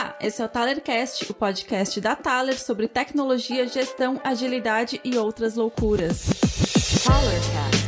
Olá, esse é o Talercast, o podcast da Taler sobre tecnologia, gestão, agilidade e outras loucuras. Talercast.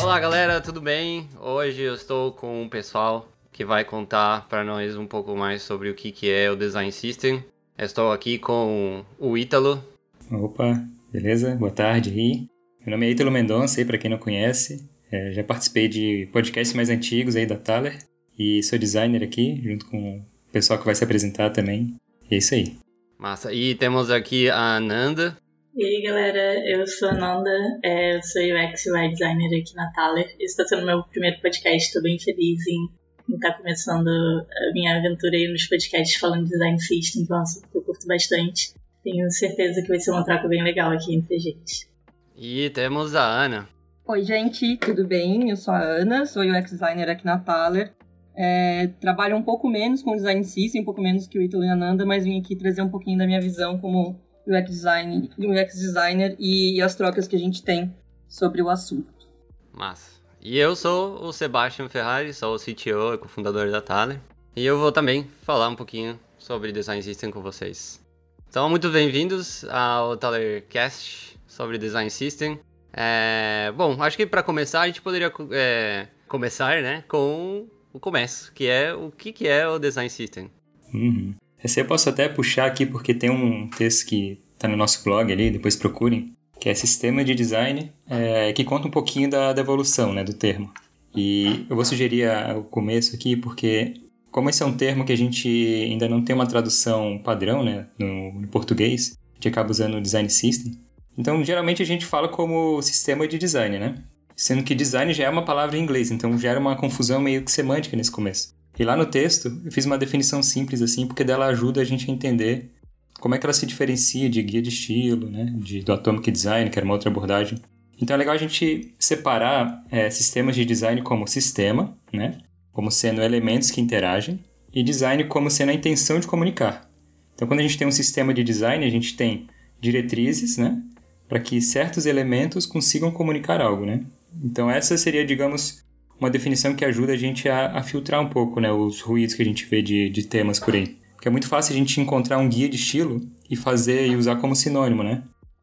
Olá galera, tudo bem? Hoje eu estou com um pessoal que vai contar para nós um pouco mais sobre o que, que é o Design System. Eu estou aqui com o Ítalo. Opa, beleza? Boa tarde aí. Meu nome é Ítalo Mendonça, aí para quem não conhece. É, já participei de podcasts mais antigos aí da Thaler e sou designer aqui, junto com o pessoal que vai se apresentar também. E é isso aí. Massa. E temos aqui a Ananda. E aí, galera, eu sou a Nanda, é, eu sou UX UI designer aqui na Thaler. Esse está sendo meu primeiro podcast, estou bem feliz em estar tá começando a minha aventura aí nos podcasts falando de design system, então eu curto bastante. Tenho certeza que vai ser uma troca bem legal aqui entre a gente. E temos a Ana. Oi, gente, tudo bem? Eu sou a Ana, sou UX designer aqui na Thaler. É, trabalho um pouco menos com design system, um pouco menos que o Ítalo e a Nanda, mas vim aqui trazer um pouquinho da minha visão como UX, design, UX designer e, e as trocas que a gente tem sobre o assunto. Massa. E eu sou o Sebastian Ferrari, sou o CTO e cofundador da Thaler. E eu vou também falar um pouquinho sobre Design System com vocês. Então, muito bem-vindos ao Thalercast sobre Design System. É, bom, acho que para começar a gente poderia é, começar, né, com o começo, que é o que, que é o Design System. Uhum. Esse eu posso até puxar aqui porque tem um texto que está no nosso blog ali, depois procurem, que é Sistema de Design, é, que conta um pouquinho da, da, evolução né, do termo. E eu vou sugerir o começo aqui porque, como esse é um termo que a gente ainda não tem uma tradução padrão né, no, no português, a gente acaba usando o Design System, então, geralmente a gente fala como sistema de design, né? Sendo que design já é uma palavra em inglês, então gera uma confusão meio que semântica nesse começo. E lá no texto, eu fiz uma definição simples assim, porque dela ajuda a gente a entender como é que ela se diferencia de guia de estilo, né? De, do Atomic Design, que era uma outra abordagem. Então é legal a gente separar é, sistemas de design como sistema, né? Como sendo elementos que interagem, e design como sendo a intenção de comunicar. Então quando a gente tem um sistema de design, a gente tem diretrizes, né? Para que certos elementos consigam comunicar algo, né? Então essa seria, digamos, uma definição que ajuda a gente a, a filtrar um pouco, né, os ruídos que a gente vê de, de temas por aí. Porque é muito fácil a gente encontrar um guia de estilo e fazer e usar como sinônimo, né?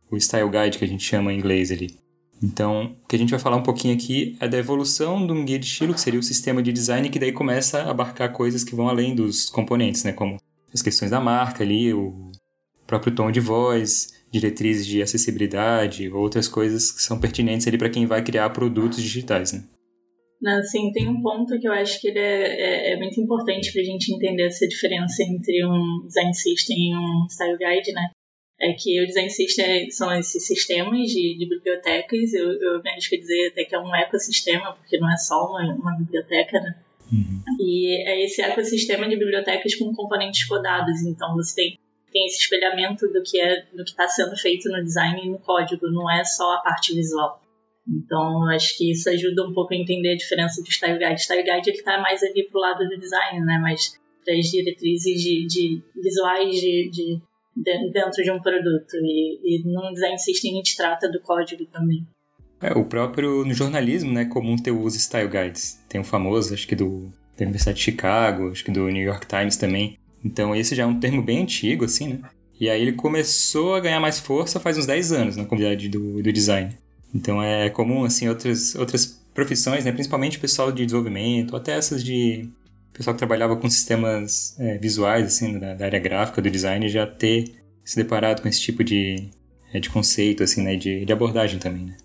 O style guide que a gente chama em inglês ali. Então, o que a gente vai falar um pouquinho aqui é da evolução de um guia de estilo, que seria o sistema de design, que daí começa a abarcar coisas que vão além dos componentes, né? Como as questões da marca ali, o próprio tom de voz, diretrizes de acessibilidade, outras coisas que são pertinentes ali para quem vai criar produtos digitais, né? Não, sim, tem um ponto que eu acho que ele é, é, é muito importante para a gente entender essa diferença entre um design system e um style guide, né? É que o design system são esses sistemas de, de bibliotecas, eu, eu me arrisco a dizer até que é um ecossistema, porque não é só uma, uma biblioteca, né? Uhum. E é esse ecossistema de bibliotecas com componentes codados, então você tem tem esse espelhamento do que é do que está sendo feito no design e no código, não é só a parte visual. Então, acho que isso ajuda um pouco a entender a diferença do Style Guide. Style Guide ele está mais ali pro lado do design, né? Mas as diretrizes de, de visuais de, de, de, dentro de um produto. E, e no Design System a gente trata do código também. É, o próprio no jornalismo, né, comum ter o uso Style Guides. Tem um famoso, acho que do da Universidade de Chicago, acho que do New York Times também, então esse já é um termo bem antigo, assim, né? E aí ele começou a ganhar mais força faz uns 10 anos na comunidade do, do design. Então é comum, assim, outras, outras profissões, né? Principalmente pessoal de desenvolvimento, até essas de pessoal que trabalhava com sistemas é, visuais, assim, da, da, área gráfica, do design, já ter se deparado com esse tipo de, é, de conceito, assim, né? De, de abordagem também, né?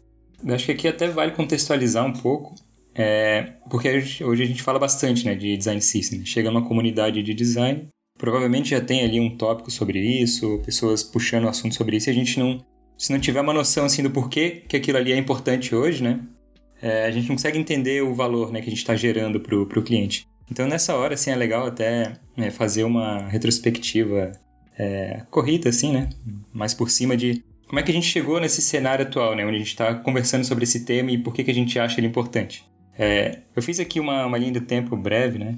Eu acho que aqui até vale contextualizar um pouco, é, porque hoje a gente fala bastante, né? De design system. Né? Chega numa comunidade de design Provavelmente já tem ali um tópico sobre isso, pessoas puxando o assunto sobre isso, e a gente não. Se não tiver uma noção assim do porquê que aquilo ali é importante hoje, né? É, a gente não consegue entender o valor né, que a gente está gerando para o cliente. Então nessa hora assim é legal até né, fazer uma retrospectiva é, corrida assim, né? Mais por cima de como é que a gente chegou nesse cenário atual, né? Onde a gente está conversando sobre esse tema e por que, que a gente acha ele importante. É, eu fiz aqui uma, uma linha do tempo breve, né?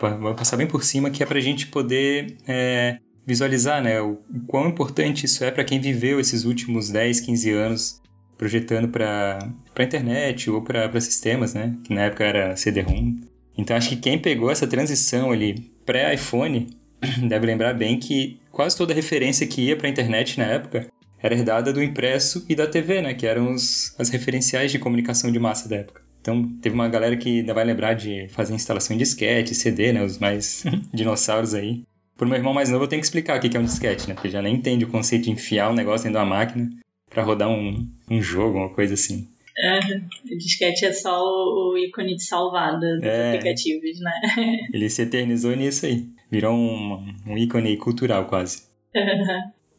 Vou passar bem por cima, que é para a gente poder é, visualizar né, o, o, quão importante isso é para quem viveu esses últimos 10, 15 anos projetando para a internet ou para sistemas, né? Que na época era CD-ROM. Então acho que quem pegou essa transição ali pré-iPhone deve lembrar bem que quase toda referência que ia para a internet na época era herdada do impresso e da TV, né? Que eram os, as referenciais de comunicação de massa da época. Então, teve uma galera que ainda vai lembrar de fazer instalação em disquete, CD, né? Os mais dinossauros aí. Pro meu irmão mais novo, eu tenho que explicar o que é um disquete, né? Porque ele já nem entende o conceito de enfiar um negócio dentro da máquina para rodar um, um jogo, uma coisa assim. O disquete é só o ícone de salvada dos é, aplicativos, né? Ele se eternizou nisso aí. Virou um, um ícone cultural quase.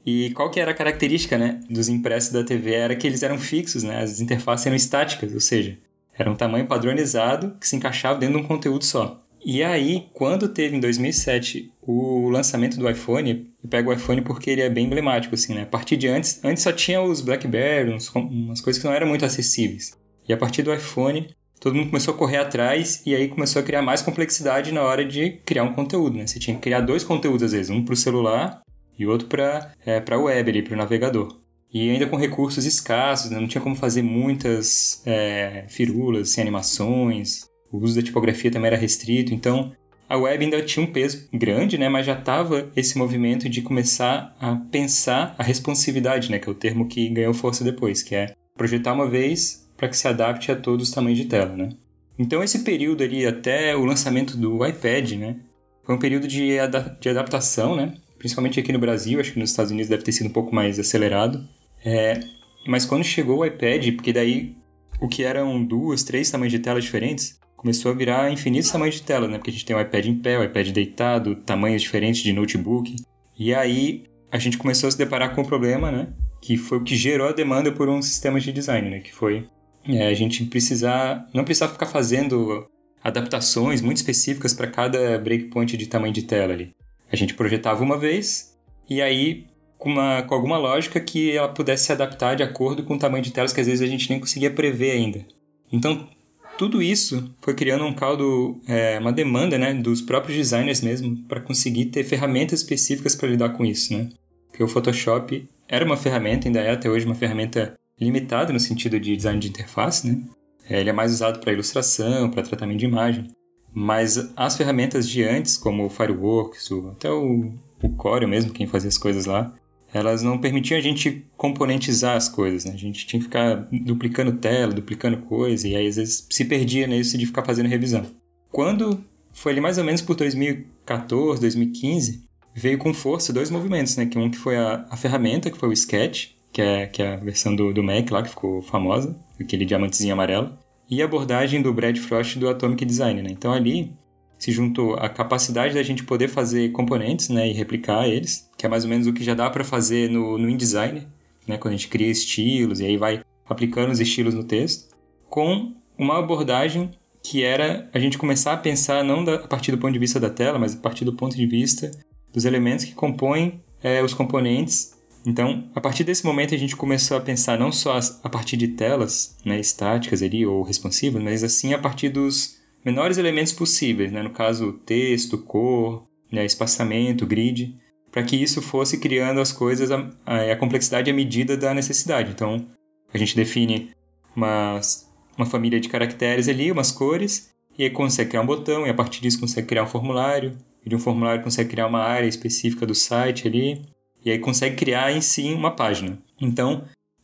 E qual que era a característica, né, dos impressos da TV? Era que eles eram fixos, né? As interfaces eram estáticas, ou seja, era um tamanho padronizado que se encaixava dentro de um conteúdo só. E aí, quando teve em 2007 o lançamento do iPhone, eu pego o iPhone porque ele é bem emblemático, assim, né? A partir de antes, antes só tinha os BlackBerry, uns, umas coisas que não eram muito acessíveis. E a partir do iPhone, todo mundo começou a correr atrás e aí começou a criar mais complexidade na hora de criar um conteúdo, né? Você tinha que criar dois conteúdos às vezes, um para o celular e outro para é, para web, para o navegador. E ainda com recursos escassos, né? não tinha como fazer muitas é, firulas, sem animações, o uso da tipografia também era restrito, então a web ainda tinha um peso grande, né, mas já estava esse movimento de começar a pensar a responsividade, né, que é o termo que ganhou força depois, que é projetar uma vez para que se adapte a todos os tamanhos de tela, né. Então esse período ali até o lançamento do iPad, né, foi um período de, ada de adaptação, né, principalmente aqui no Brasil, acho que nos Estados Unidos deve ter sido um pouco mais acelerado, é, mas quando chegou o iPad, porque daí o que eram duas, três tamanhos de tela diferentes, começou a virar infinitos tamanhos de tela, né? Porque a gente tem o iPad em pé, o iPad deitado, tamanhos diferentes de notebook. E aí a gente começou a se deparar com o um problema, né? Que foi o que gerou a demanda por um sistema de design, né? Que foi é, a gente precisar, não precisava ficar fazendo adaptações muito específicas para cada breakpoint de tamanho de tela ali. A gente projetava uma vez e aí com, uma, com alguma lógica que ela pudesse se adaptar de acordo com o tamanho de telas que às vezes a gente nem conseguia prever ainda. Então tudo isso foi criando um caldo, é, uma demanda né, dos próprios designers mesmo para conseguir ter ferramentas específicas para lidar com isso, né? Porque o Photoshop era uma ferramenta, ainda é até hoje uma ferramenta limitada no sentido de design de interface, né? É, ele é mais usado para ilustração, para tratamento de imagem. Mas as ferramentas de antes, como o Fireworks, até o, o Corel mesmo, quem fazia as coisas lá, elas não permitiam a gente componentizar as coisas, né? A gente tinha que ficar duplicando tela, duplicando coisa, e aí às vezes se perdia nisso de ficar fazendo revisão. Quando foi ali mais ou menos por 2014, 2015, veio com força dois movimentos, né? Que um que foi a, a ferramenta, que foi o Sketch, que é, que é a versão do, do Mac lá, que ficou famosa, aquele diamantezinho amarelo, e a abordagem do Brad Frost do Atomic Design, né? Então ali se juntou a capacidade da gente poder fazer componentes né, e replicar eles, que é mais ou menos o que já dá para fazer no, no InDesign, né, quando a gente cria estilos e aí vai aplicando os estilos no texto, com uma abordagem que era a gente começar a pensar não da, a partir do ponto de vista da tela, mas a partir do ponto de vista dos elementos que compõem é, os componentes. Então, a partir desse momento, a gente começou a pensar não só a partir de telas né, estáticas ali ou responsivas, mas assim a partir dos menores elementos possíveis, né? no caso texto, cor, né? espaçamento, grid, para que isso fosse criando as coisas, a, a, a, complexidade à medida da necessidade. Então, a gente define uma, uma família de caracteres ali, umas cores, e aí consegue criar um botão, e a partir disso consegue criar um formulário, e de um formulário consegue criar uma área específica do site ali, e aí consegue criar em si uma página. Então,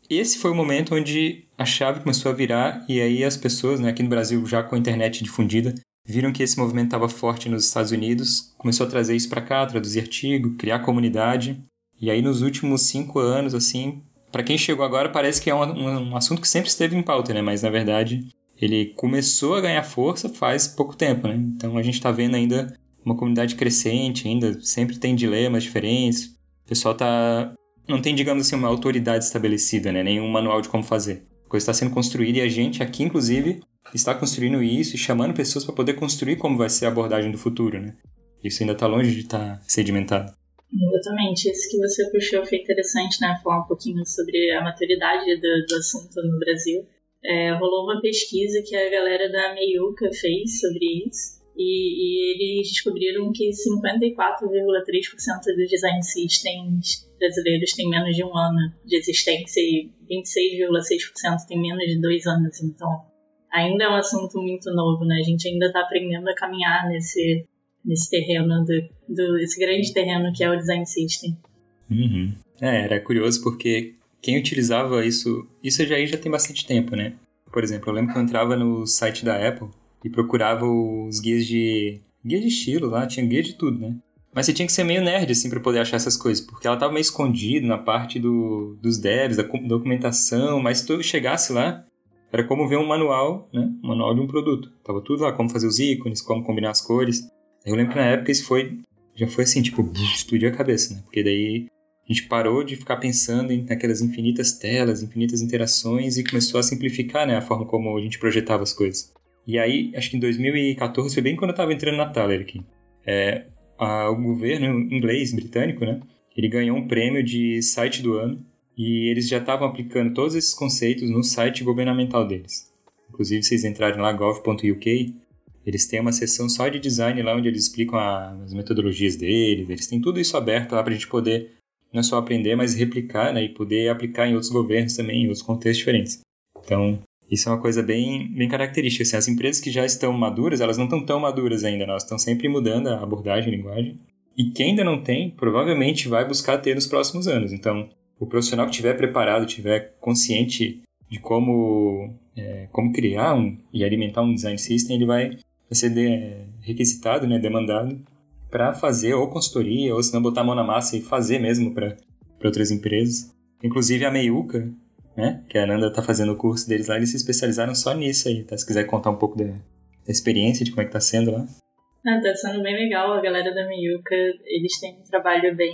esse foi o momento onde a chave começou a virar e aí as pessoas, né, aqui no Brasil já com a internet difundida, viram que esse movimento estava forte nos Estados Unidos, começou a trazer isso para cá, traduzir artigo, criar comunidade. E aí nos últimos cinco anos, assim, para quem chegou agora parece que é um, um, assunto que sempre esteve em pauta, né? Mas na verdade ele começou a ganhar força faz pouco tempo, né? Então a gente está vendo ainda uma comunidade crescente, ainda sempre tem dilemas diferentes. O pessoal tá não tem, digamos assim, uma autoridade estabelecida, né? Nenhum manual de como fazer. Coisa está sendo construída e a gente aqui, inclusive, está construindo isso e chamando pessoas para poder construir como vai ser a abordagem do futuro, né? Isso ainda está longe de estar tá sedimentado. Exatamente. Isso que você puxou foi interessante, né? Falar um pouquinho sobre a maturidade do, do assunto no Brasil. É, rolou uma pesquisa que a galera da Meiuca fez sobre isso. E, e eles descobriram que 54,3% dos design systems brasileiros têm menos de um ano de existência e 26,6% têm menos de dois anos. Então, ainda é um assunto muito novo, né? A gente ainda está aprendendo a caminhar nesse, nesse terreno, do, do, esse grande terreno que é o design system. Uhum. É, era curioso porque quem utilizava isso, isso já já tem bastante tempo, né? Por exemplo, eu lembro que eu entrava no site da Apple e procurava os guias de guia de estilo lá, tinha guia de tudo, né? Mas você tinha que ser meio nerd, assim, para poder achar essas coisas, porque ela tava meio escondida na parte do, dos devs, da documentação, mas se tu chegasse lá, era como ver um manual, né? Um manual de um produto. Tava tudo lá, como fazer os ícones, como combinar as cores. Eu lembro que na época isso foi, já foi assim, tipo, explodiu a cabeça, né? Porque daí a gente parou de ficar pensando em naquelas infinitas telas, infinitas interações e começou a simplificar, né? A forma como a gente projetava as coisas. E aí, acho que em 2014, foi bem quando eu estava entrando na Thaler aqui. É, a, o governo inglês, britânico, né? Ele ganhou um prêmio de site do ano e eles já estavam aplicando todos esses conceitos no site governamental deles. Inclusive, vocês entrarem lá, gov.uk, eles têm uma seção só de design lá onde eles explicam a, as metodologias deles, eles têm tudo isso aberto lá para a gente poder não só aprender, mas replicar né, e poder aplicar em outros governos também, em outros contextos diferentes. Então, isso é uma coisa bem, bem característica. Assim, as empresas que já estão maduras, elas não estão tão maduras ainda, elas estão sempre mudando a abordagem, a linguagem. E quem ainda não tem, provavelmente vai buscar ter nos próximos anos. Então, o profissional que estiver preparado, estiver consciente de como, é, como criar um, e alimentar um design system, ele vai, vai ser de, requisitado, né, demandado para fazer ou consultoria, ou se não botar a mão na massa e fazer mesmo para outras empresas. Inclusive a Meiuca, né? Que a Ananda tá fazendo o curso deles lá, eles se especializaram só nisso aí, tá? Se quiser contar um pouco da, experiência, de como é que tá sendo lá. Ah, tá sendo bem legal, a galera da Miyuka, eles têm um trabalho bem,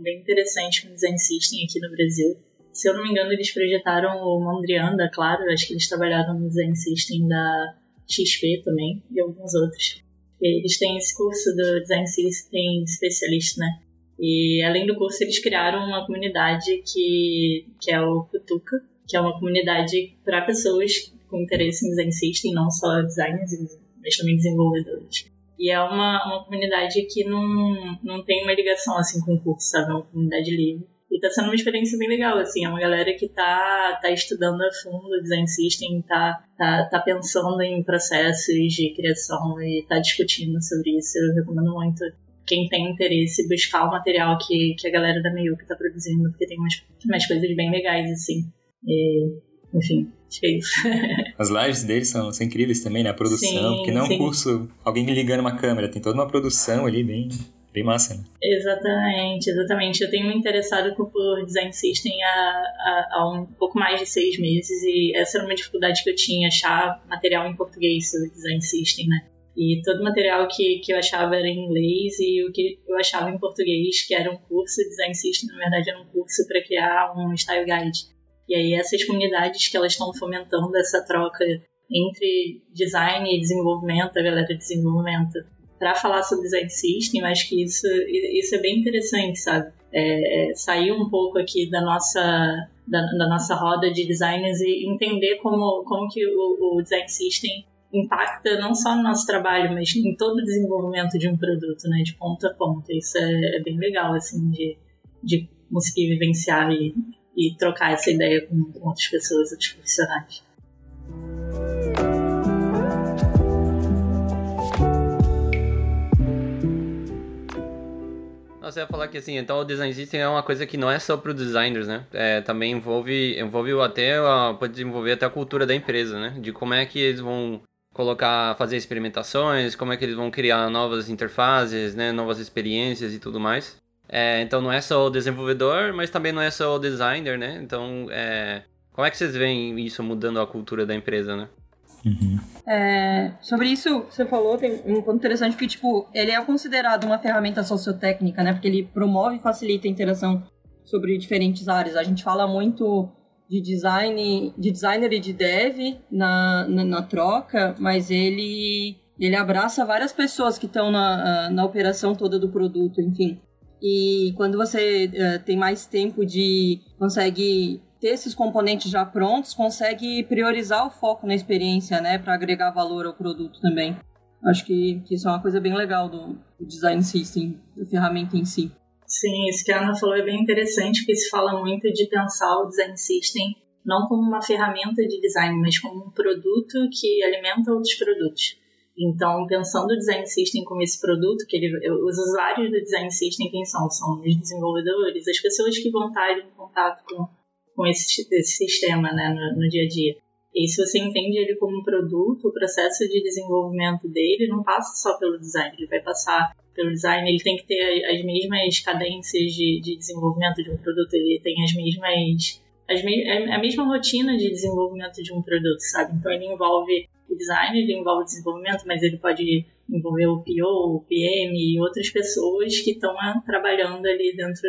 bem interessante com design system aqui no Brasil. Se eu não me engano, eles projetaram o Mondrianda, claro, acho que eles trabalharam no design system da XP também, e alguns outros. Eles têm esse curso do design system especialista, né? E além do curso, eles criaram uma comunidade que, que é o Kutuka, que é uma comunidade para pessoas com interesse em design system, não só designers, mas também desenvolvedores. E é uma, uma comunidade que não, não tem uma ligação assim com o curso, sabe? É uma comunidade livre. E tá sendo uma experiência bem legal, assim, é uma galera que tá, tá estudando a fundo o design system, tá, tá, tá pensando em processos de criação e tá discutindo sobre isso. Eu recomendo muito quem tem interesse, buscar o material que, que a galera da Meiuca tá produzindo, porque tem umas, umas coisas bem legais, assim. E, enfim, acho que é isso. As lives deles são, são incríveis também, né? A produção, sim, porque não é um curso, alguém ligando uma câmera, tem toda uma produção ali bem, bem massa, né? Exatamente, exatamente. Eu tenho me interessado por design system há, há, há, um pouco mais de seis meses e essa era uma dificuldade que eu tinha, achar material em português sobre design system, né? E todo material que, que eu achava era em inglês e o que eu achava em português, que era um curso de design system, na verdade era um curso para criar um style guide. E aí essas comunidades que elas estão fomentando essa troca entre design e desenvolvimento, a galera de desenvolvimento, para falar sobre design system, acho que isso, isso é bem interessante, sabe? É, é, sair um pouco aqui da nossa, da, da, nossa roda de designers e entender como, como que o, o design system impacta não só no nosso trabalho, mas em todo o desenvolvimento de um produto, né, de ponta a ponta. Isso é, é bem legal, assim, de, de conseguir vivenciar e, e trocar essa ideia com, com outras pessoas, outros profissionais. Você ia falar que assim, então o design system é uma coisa que não é só para os designers, né? É, também envolve, envolve até, pode desenvolver até a cultura da empresa, né? De como é que eles vão colocar, fazer experimentações, como é que eles vão criar novas interfaces, né, novas experiências e tudo mais. É, então não é só o desenvolvedor, mas também não é só o designer, né? Então, é, como é que vocês veem isso mudando a cultura da empresa, né? Uhum. É, sobre isso que você falou, tem um ponto interessante que, tipo, ele é considerado uma ferramenta sociotécnica, né? Porque ele promove e facilita a interação sobre diferentes áreas. A gente fala muito de design, de designer e de dev na, na, na troca, mas ele, ele abraça várias pessoas que estão na, na operação toda do produto, enfim. E quando você uh, tem mais tempo de consegue ter esses componentes já prontos, consegue priorizar o foco na experiência, né, para agregar valor ao produto também. Acho que, que isso é uma coisa bem legal do, do design system, da ferramenta em si. Sim, isso que a Ana falou é bem interessante, porque se fala muito de pensar o design system não como uma ferramenta de design, mas como um produto que alimenta outros produtos. Então, pensando o design system como esse produto, que ele, os usuários do design system quem são? São os desenvolvedores, as pessoas que vão estar em contato com, com esse, esse sistema né, no, no dia a dia. E se você entende ele como um produto, o processo de desenvolvimento dele não passa só pelo design, ele vai passar pelo design, ele tem que ter as mesmas cadências de, de desenvolvimento de um produto, ele tem as mesmas as me a mesma rotina de desenvolvimento de um produto, sabe? Então ele envolve o design, ele envolve o desenvolvimento, mas ele pode envolver o PO, o PM e outras pessoas que estão trabalhando ali dentro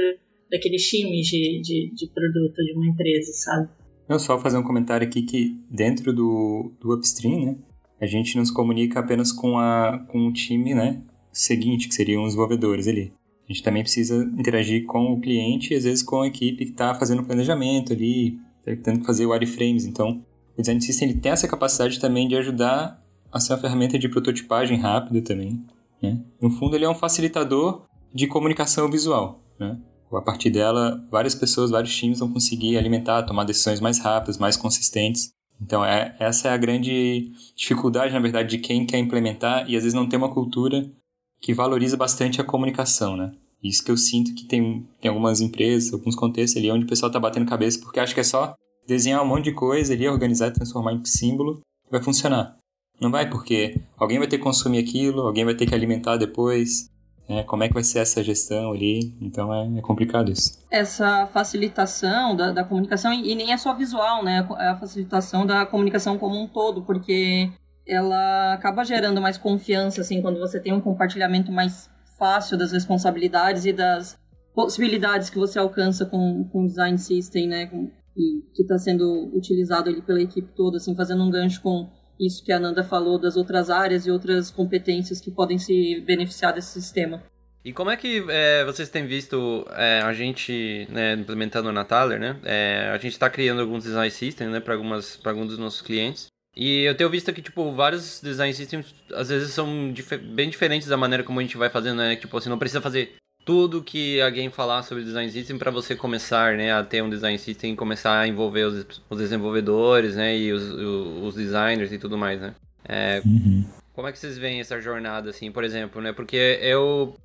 daqueles times de, de, de produto de uma empresa, sabe? Não, só fazer um comentário aqui que dentro do, do upstream, né, a gente nos comunica apenas com, a, com o time, né, seguinte, que seriam os desenvolvedores ali. A gente também precisa interagir com o cliente e às vezes com a equipe que está fazendo o planejamento ali, tendo que fazer wireframes. Então, o Design System ele tem essa capacidade também de ajudar a ser uma ferramenta de prototipagem rápida também. Né? No fundo, ele é um facilitador de comunicação visual. Né? A partir dela, várias pessoas, vários times vão conseguir alimentar, tomar decisões mais rápidas, mais consistentes. Então, é, essa é a grande dificuldade, na verdade, de quem quer implementar e às vezes não tem uma cultura que valoriza bastante a comunicação, né? Isso que eu sinto que tem, tem algumas empresas, alguns contextos ali onde o pessoal está batendo cabeça porque acha que é só desenhar um monte de coisa ali, organizar e transformar em símbolo, vai funcionar. Não vai, porque alguém vai ter que consumir aquilo, alguém vai ter que alimentar depois, né? Como é que vai ser essa gestão ali? Então é, é complicado isso. Essa facilitação da, da comunicação, e nem é só visual, né? É a facilitação da comunicação como um todo, porque ela acaba gerando mais confiança, assim, quando você tem um compartilhamento mais fácil das responsabilidades e das possibilidades que você alcança com o design system, né? Com, e que está sendo utilizado ali pela equipe toda, assim, fazendo um gancho com isso que a Nanda falou das outras áreas e outras competências que podem se beneficiar desse sistema. E como é que é, vocês têm visto é, a gente né, implementando na Thaler, né? É, a gente está criando alguns design systems, né, para algumas para alguns dos nossos clientes. E eu tenho visto que tipo vários design systems às vezes são dif bem diferentes da maneira como a gente vai fazendo, né? Tipo, você não precisa fazer tudo que alguém falar sobre design system para você começar, né, a ter um design system e começar a envolver os, os desenvolvedores, né, e os, os, designers e tudo mais, né. É, uhum. Como é que vocês veem essa jornada, assim, por exemplo, né, porque eu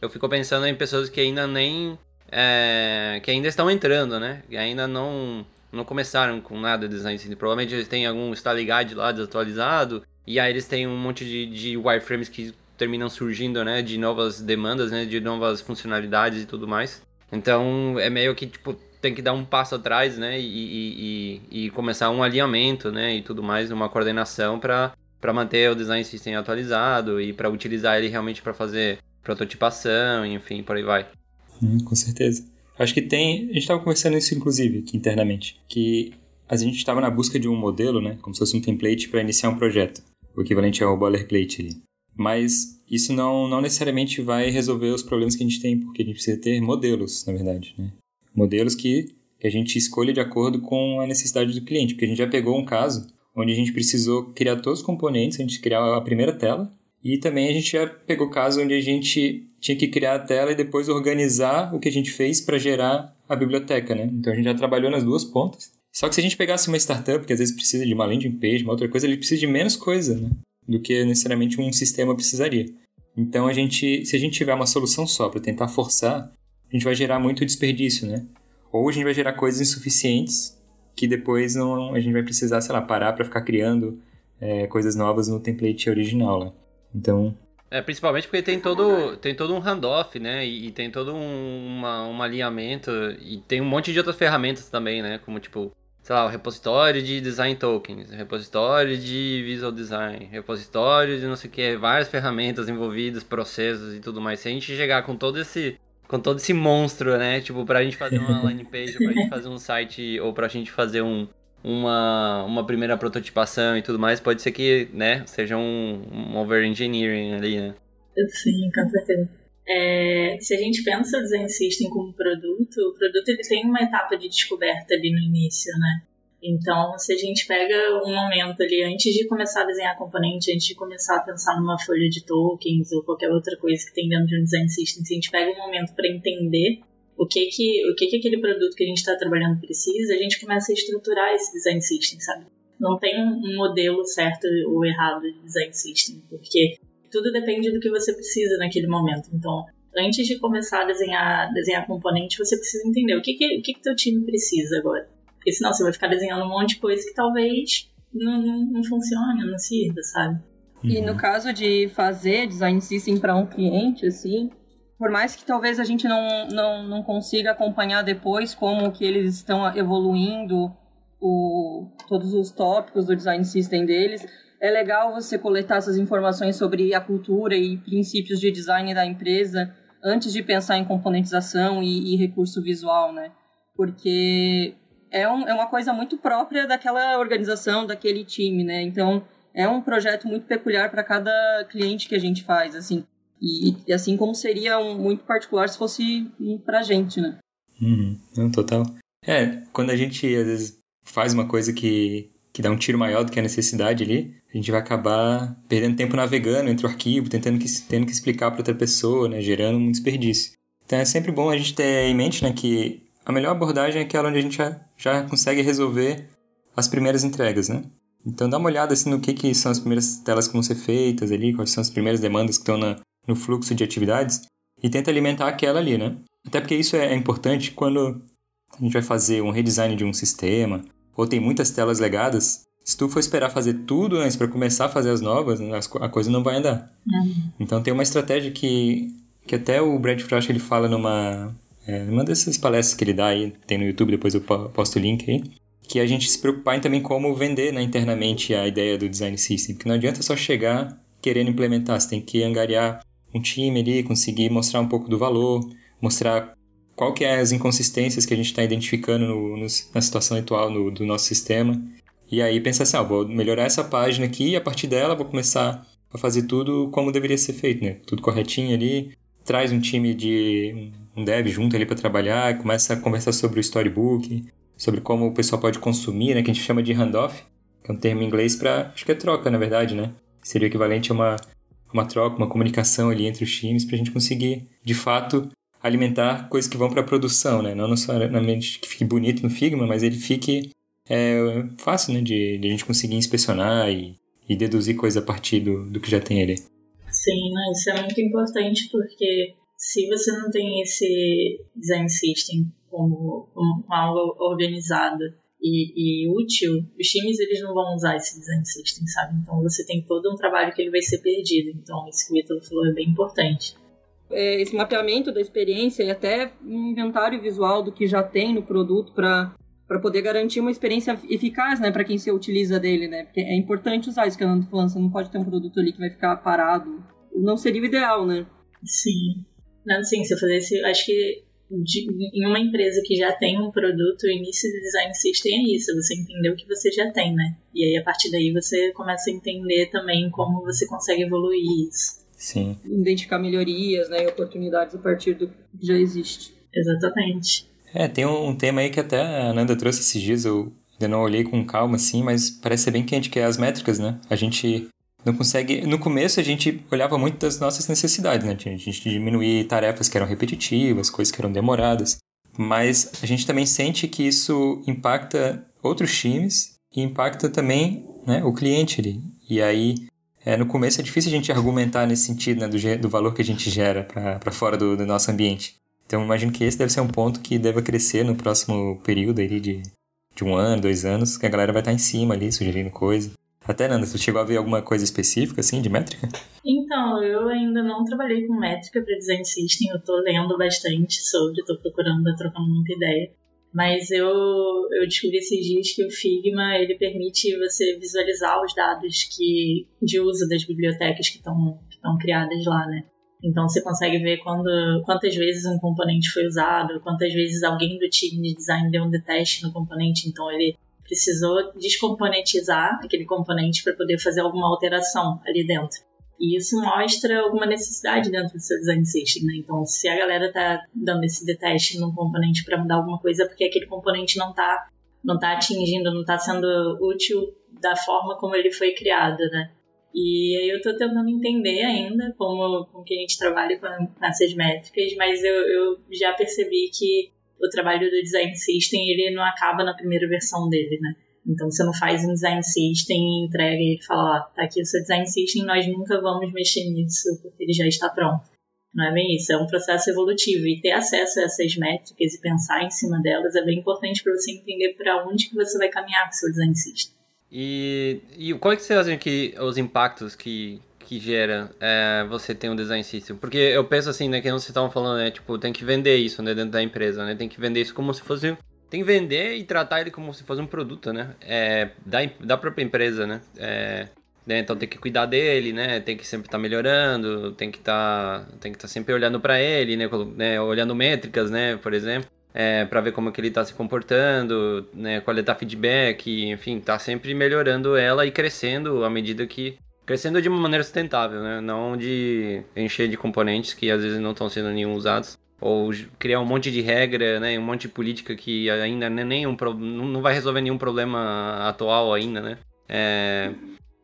eu fico pensando em pessoas que ainda nem é, que ainda estão entrando, né, que ainda não não começaram com nada de design system, provavelmente eles têm algum guide lá desatualizado e aí eles têm um monte de, de wireframes que terminam surgindo, né, de novas demandas, né, de novas funcionalidades e tudo mais. Então é meio que tipo tem que dar um passo atrás, né, e, e, e começar um alinhamento, né, e tudo mais, uma coordenação para para manter o design system atualizado e para utilizar ele realmente para fazer prototipação, enfim, por aí vai. Hum, com certeza. Acho que tem. A gente estava conversando isso inclusive aqui internamente, que a gente estava na busca de um modelo, né, como se fosse um template para iniciar um projeto, o equivalente ao boilerplate ali. Mas isso não, não necessariamente vai resolver os problemas que a gente tem, porque a gente precisa ter modelos, na verdade. Né? Modelos que, que a gente escolha de acordo com a necessidade do cliente. Porque a gente já pegou um caso onde a gente precisou criar todos os componentes, a gente criar a primeira tela, e também a gente já pegou caso onde a gente tinha que criar a tela e depois organizar o que a gente fez para gerar a biblioteca, né? Então a gente já trabalhou nas duas pontas. Só que se a gente pegasse uma startup, que às vezes precisa de uma landing page, uma outra coisa, ele precisa de menos coisa, né? do que necessariamente um sistema precisaria. Então, a gente, se a gente tiver uma solução só para tentar forçar, a gente vai gerar muito desperdício, né? Ou a gente vai gerar coisas insuficientes que depois não, a gente vai precisar, sei lá, parar para ficar criando é, coisas novas no template original. Né? Então, é, principalmente porque tem todo, tem todo um handoff, né? E, e tem todo um, uma, um alinhamento. E tem um monte de outras ferramentas também, né? Como tipo sei lá, o repositório de design tokens, repositório de visual design, repositório de não sei o que, várias ferramentas envolvidas, processos e tudo mais. Se a gente chegar com todo esse com todo esse monstro, né, tipo, pra gente fazer uma landing page, ou pra gente fazer um site, ou pra gente fazer um, uma, uma primeira prototipação e tudo mais, pode ser que, né, seja um, um over-engineering ali, né? Sim, com certeza. É, se a gente pensa o Design System como produto, o produto ele tem uma etapa de descoberta ali no início, né? Então, se a gente pega um momento ali antes de começar a desenhar componente, antes de começar a pensar numa folha de tokens ou qualquer outra coisa que tem dentro de um design system, se a gente pega um momento para entender o que que, o que que aquele produto que a gente está trabalhando precisa, a gente começa a estruturar esse design system, sabe? Não tem um modelo certo ou errado de design system, porque tudo depende do que você precisa naquele momento. Então, antes de começar a desenhar, desenhar componente, você precisa entender o que que, o que que teu time precisa agora. Porque senão você vai ficar desenhando um monte de coisa que talvez não, não, não funcione, não sirva, sabe? E no caso de fazer design system para um cliente, assim, por mais que talvez a gente não, não, não consiga acompanhar depois como que eles estão evoluindo o, todos os tópicos do design system deles, é legal você coletar essas informações sobre a cultura e princípios de design da empresa antes de pensar em componentização e, e recurso visual, né? Porque é, um, é uma coisa muito própria daquela organização, daquele time, né? Então, é um projeto muito peculiar para cada cliente que a gente faz, assim. E, e assim como seria um, muito particular se fosse pra gente, né? Uhum, não, total. É, quando a gente às vezes faz uma coisa que, que dá um tiro maior do que a necessidade ali, a gente vai acabar perdendo tempo navegando entre o arquivo, tentando que, tendo que explicar para outra pessoa, né, gerando um desperdício. Então é sempre bom a gente ter em mente né, que a melhor abordagem é aquela onde a gente já, já consegue resolver as primeiras entregas, né? Então dá uma olhada assim, no que, que são as primeiras telas que vão ser feitas ali, quais são as primeiras demandas que estão na, no fluxo de atividades e tenta alimentar aquela ali, né? Até porque isso é, é importante quando a gente vai fazer um redesign de um sistema ou tem muitas telas legadas. Se tu for esperar fazer tudo antes para começar a fazer as novas, a coisa não vai andar. Uhum. Então tem uma estratégia que, que até o Brad Frost ele fala numa, é, numa dessas palestras que ele dá aí, tem no YouTube, depois eu posto o link aí, que a gente se preocupar em também como vender né, internamente a ideia do design system, porque não adianta só chegar querendo implementar, você tem que angariar um time ali, conseguir mostrar um pouco do valor, mostrar qual que é as inconsistências que a gente está identificando no, no, na situação atual no, do nosso sistema. E aí pensar assim, ah, vou melhorar essa página aqui e a partir dela vou começar a fazer tudo como deveria ser feito, né? Tudo corretinho ali, traz um time de um dev junto ali para trabalhar, começa a conversar sobre o storybook, sobre como o pessoal pode consumir, né? Que a gente chama de handoff, que é um termo em inglês para acho que é troca, na verdade, né? Seria o equivalente a uma uma troca, uma comunicação ali entre os times para a gente conseguir, de fato, alimentar coisas que vão para a produção, né? Não necessariamente que fique bonito no Figma, mas ele fique é, fácil, né? De, de, a gente conseguir inspecionar e, e deduzir coisas a partir do, do que já tem ali. Sim, né? isso é muito importante porque se você não tem esse design system como, como algo organizado e, e, útil, os times eles não vão usar esse design system, sabe? Então você tem todo um trabalho que ele vai ser perdido. Então isso que o Ítalo falou é bem importante. É, esse mapeamento da experiência e até um inventário visual do que já tem no produto para para poder garantir uma experiência eficaz, né, para quem se utiliza dele, né? Porque é importante usar isso que eu não tô falando, você não pode ter um produto ali que vai ficar parado. Não seria o ideal, né? Sim. Não, sim, se eu fazer esse, acho que de, em uma empresa que já tem um produto, o início do design system é isso, você entender o que você já tem, né? E aí a partir daí você começa a entender também como você consegue evoluir isso. Sim. Identificar melhorias, né, e oportunidades a partir do que já existe. Exatamente. É, tem um, tema aí que até a Nanda trouxe esses dias, eu ainda não olhei com calma assim, mas parece ser bem quente, que é as métricas, né? A gente não consegue. No começo a gente olhava muito das nossas necessidades, né? A gente diminuir tarefas que eram repetitivas, coisas que eram demoradas. Mas a gente também sente que isso impacta outros times e impacta também né, o cliente ali. E aí, é, no começo é difícil a gente argumentar nesse sentido né, do, do valor que a gente gera para fora do, do, nosso ambiente. Então, imagino que esse deve ser um ponto que deva crescer no próximo período aí de, de um ano, dois anos, que a galera vai estar em cima ali, sugerindo coisa. Até, Nanda, você chegou a ver alguma coisa específica, assim, de métrica? Então, eu ainda não trabalhei com métrica para design system, eu tô lendo bastante sobre, tô procurando, trocando muita ideia. Mas eu, eu descobri esses dias que o Figma, ele permite você visualizar os dados que, de uso das bibliotecas que estão criadas lá, né? Então você consegue ver quando, quantas vezes um componente foi usado, quantas vezes alguém do time de design deu um deteste no componente, então ele precisou descomponentizar aquele componente para poder fazer alguma alteração ali dentro. E isso mostra alguma necessidade dentro do seu design system, né? Então, se a galera tá dando esse deteste num componente para mudar alguma coisa, é porque aquele componente não tá não está atingindo, não está sendo útil da forma como ele foi criado, né? E aí eu estou tentando entender ainda como, como que a gente trabalha com, essas métricas, mas eu, eu já percebi que o trabalho do Design System ele não acaba na primeira versão dele, né? Então você não faz um Design System, entrega e fala, ó, tá aqui o seu Design System, nós nunca vamos mexer nisso porque ele já está pronto. Não é bem isso, é um processo evolutivo e ter acesso a essas métricas e pensar em cima delas é bem importante para você entender para onde que você vai caminhar com o seu Design System. E, e qual é que você acha que os impactos que, que gera é, você ter um design system? Porque eu penso assim, né, que vocês estavam falando, né, tipo, tem que vender isso, né, dentro da empresa, né, tem que vender isso como se fosse, tem que vender e tratar ele como se fosse um produto, né, é, da, da própria empresa, né, é, né, então tem que cuidar dele, né, tem que sempre estar tá melhorando, tem que tá, tem estar tá sempre olhando para ele, né, né, olhando métricas, né, por exemplo é, para ver como é que ele está se comportando, né, coletar feedback, enfim, tá sempre melhorando ela e crescendo à medida que crescendo de uma maneira sustentável, né, não de encher de componentes que às vezes não estão sendo nenhum usados ou criar um monte de regra, né, um monte de política que ainda nem um não vai resolver nenhum problema atual ainda, né? É,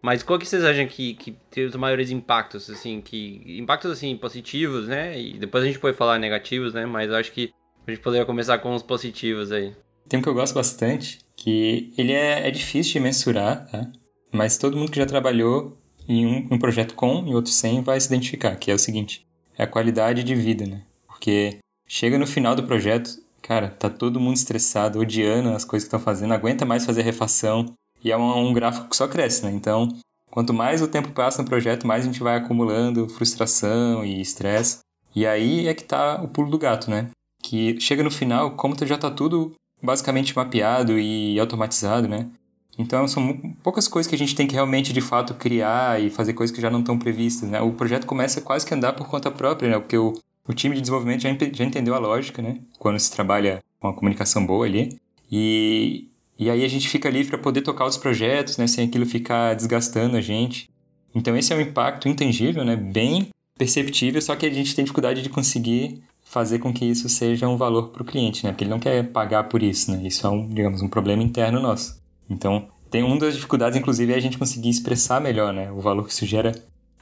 mas qual que vocês acham que, que tem os maiores impactos, assim, que impactos assim positivos, né? E depois a gente pode falar negativos, né? Mas eu acho que a gente poderia começar com os positivos aí. Tem um que eu gosto bastante, que ele é, é difícil de mensurar, tá? mas todo mundo que já trabalhou em um, um projeto com e outro sem vai se identificar, que é o seguinte, é a qualidade de vida, né? Porque chega no final do projeto, cara, tá todo mundo estressado, odiando as coisas que estão fazendo, não aguenta mais fazer refação, e é um, um gráfico que só cresce, né? Então, quanto mais o tempo passa no projeto, mais a gente vai acumulando frustração e estresse. E aí é que tá o pulo do gato, né? que chega no final, como já está tudo basicamente mapeado e automatizado, né? Então são poucas coisas que a gente tem que realmente de fato criar e fazer coisas que já não estão previstas, né? O projeto começa quase que a andar por conta própria, né? Porque o, o time de desenvolvimento já, já entendeu a lógica, né? Quando se trabalha com uma comunicação boa ali. E, e aí a gente fica livre para poder tocar os projetos, né? Sem aquilo ficar desgastando a gente. Então esse é um impacto intangível, né? Bem perceptível, só que a gente tem dificuldade de conseguir fazer com que isso seja um valor para o cliente, né? Porque ele não quer pagar por isso, né? Isso é um, digamos, um problema interno nosso. Então, tem uma das dificuldades, inclusive, é a gente conseguir expressar melhor, né? O valor que isso gera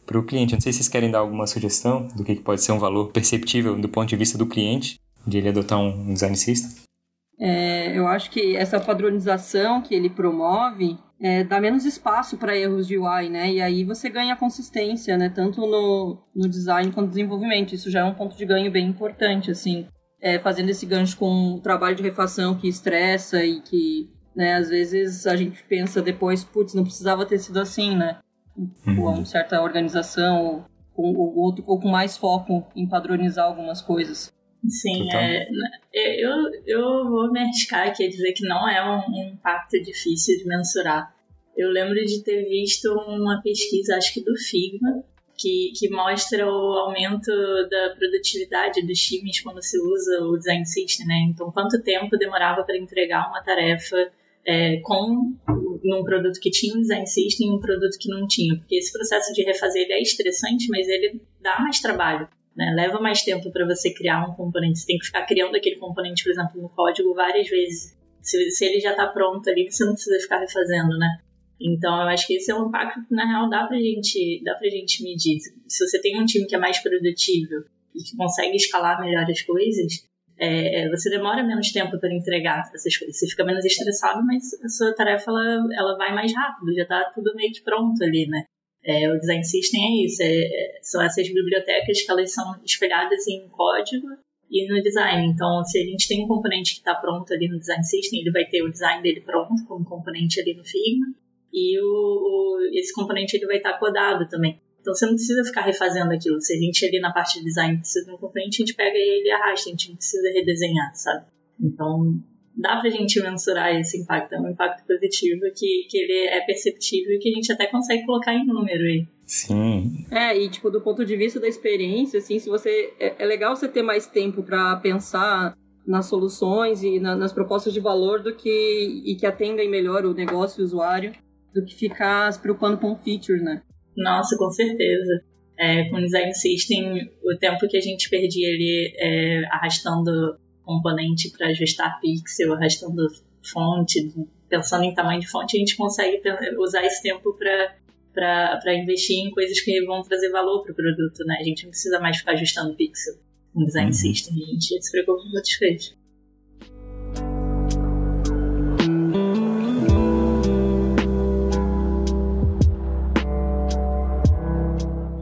para o cliente. Não sei se vocês querem dar alguma sugestão do que pode ser um valor perceptível do ponto de vista do cliente, de ele adotar um design system. É, eu acho que essa padronização que ele promove é, dá menos espaço para erros de UI, né? E aí você ganha consistência, né? Tanto no, no design quanto no desenvolvimento. Isso já é um ponto de ganho bem importante, assim. É, fazendo esse gancho com o trabalho de refação que estressa e que, né, às vezes a gente pensa depois, putz, não precisava ter sido assim, né? Com uma certa organização ou, ou, ou, ou com mais foco em padronizar algumas coisas. Sim, é, é, eu, eu vou me arriscar aqui a dizer que não é um, um impacto difícil de mensurar. Eu lembro de ter visto uma pesquisa, acho que do Figma, que, que mostra o aumento da produtividade dos times quando se usa o Design System, né? Então, quanto tempo demorava para entregar uma tarefa é, com num produto que tinha um Design System e um produto que não tinha. Porque esse processo de refazer ele é estressante, mas ele dá mais trabalho. Né? Leva mais tempo para você criar um componente. Você tem que ficar criando aquele componente, por exemplo, no código várias vezes. Se, se ele já está pronto ali, você não precisa ficar refazendo, né? Então, eu acho que esse é um impacto que, na real, dá pra gente, dá gente medir. Se você tem um time que é mais produtivo e que consegue escalar melhor as coisas, é, você demora menos tempo para entregar essas coisas. Você fica menos estressado, mas a sua tarefa ela, ela vai mais rápido, já está tudo meio que pronto ali, né? É, o Design System é isso, é, é, são essas bibliotecas que elas são espelhadas em código e no design. Então, se a gente tem um componente que está pronto ali no Design System, ele vai ter o design dele pronto como componente ali no Figma e o, o, esse componente ele vai estar tá codado também. Então você não precisa ficar refazendo aquilo. Se a gente ali na parte de design precisa de um componente, a gente pega ele e arrasta, a gente não precisa redesenhar, sabe? Então dá pra gente mensurar esse impacto, é um impacto positivo que, que ele é perceptível e que a gente até consegue colocar em número aí. Sim. É, e tipo, do ponto de vista da experiência, assim, se você. É, é legal você ter mais tempo para pensar nas soluções e na, nas propostas de valor do que. e que atendem melhor o negócio e o usuário do que ficar se preocupando com o feature, né? Nossa, com certeza. É, com o Design System, o tempo que a gente perdia ali é, arrastando componente para ajustar pixel, arrastando fonte, pensando em tamanho de fonte, a gente consegue usar esse tempo para investir em coisas que vão trazer valor para o produto, né? A gente não precisa mais ficar ajustando pixel no design uhum. system, a gente se preocupa com outras coisas.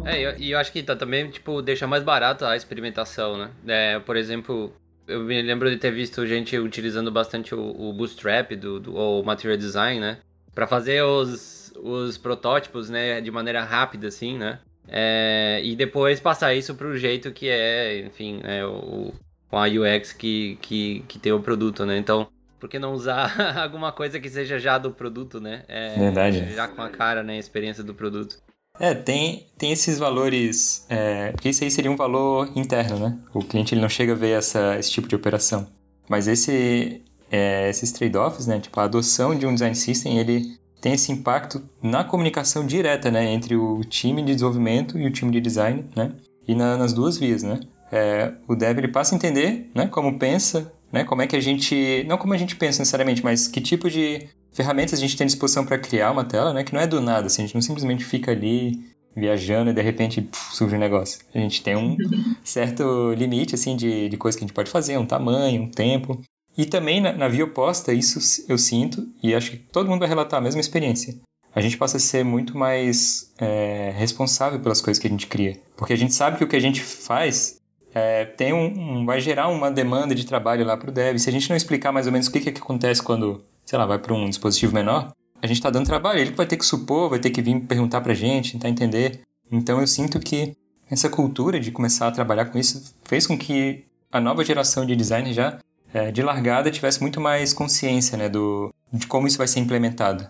É, e eu acho que tá, também, tipo, deixa mais barato a experimentação, né? É, por exemplo, eu me lembro de ter visto gente utilizando bastante o, o Bootstrap do, do, ou o Material Design, né? Para fazer os, os protótipos, né, de maneira rápida, assim, né? É, e depois passar isso para o jeito que é, enfim, é, o, com a UX que, que, que tem o produto, né? Então, por que não usar alguma coisa que seja já do produto, né? É, Verdade. Já com a cara, né? A experiência do produto. É, tem, tem esses valores. É, porque isso aí seria um valor interno, né? O cliente ele não chega a ver essa, esse tipo de operação. Mas esse, é, esses trade-offs, né? Tipo, a adoção de um design system, ele tem esse impacto na comunicação direta, né? Entre o time de desenvolvimento e o time de design, né? E na, nas duas vias, né? É, o dev ele passa a entender, né? Como pensa, né? Como é que a gente... Não como a gente pensa necessariamente, mas que tipo de ferramentas a gente tem à disposição para criar uma tela, né? Que não é do nada, assim, a gente não simplesmente fica ali viajando e de repente puf, surge um negócio. A gente tem um certo limite, assim, de, de coisas que a gente pode fazer, um tamanho, um tempo. E também na, na via oposta, isso eu sinto, e acho que todo mundo vai relatar a mesma experiência. A gente passa a ser muito mais é, responsável pelas coisas que a gente cria. Porque a gente sabe que o que a gente faz é, tem um, um, vai gerar uma demanda de trabalho lá para o dev. Se a gente não explicar mais ou menos o que, que acontece quando sei lá, vai para um dispositivo menor, a gente está dando trabalho. Ele vai ter que supor, vai ter que vir perguntar para a gente, tentar entender. Então eu sinto que essa cultura de começar a trabalhar com isso fez com que a nova geração de designers já é, de largada tivesse muito mais consciência né, do, de como isso vai ser implementado.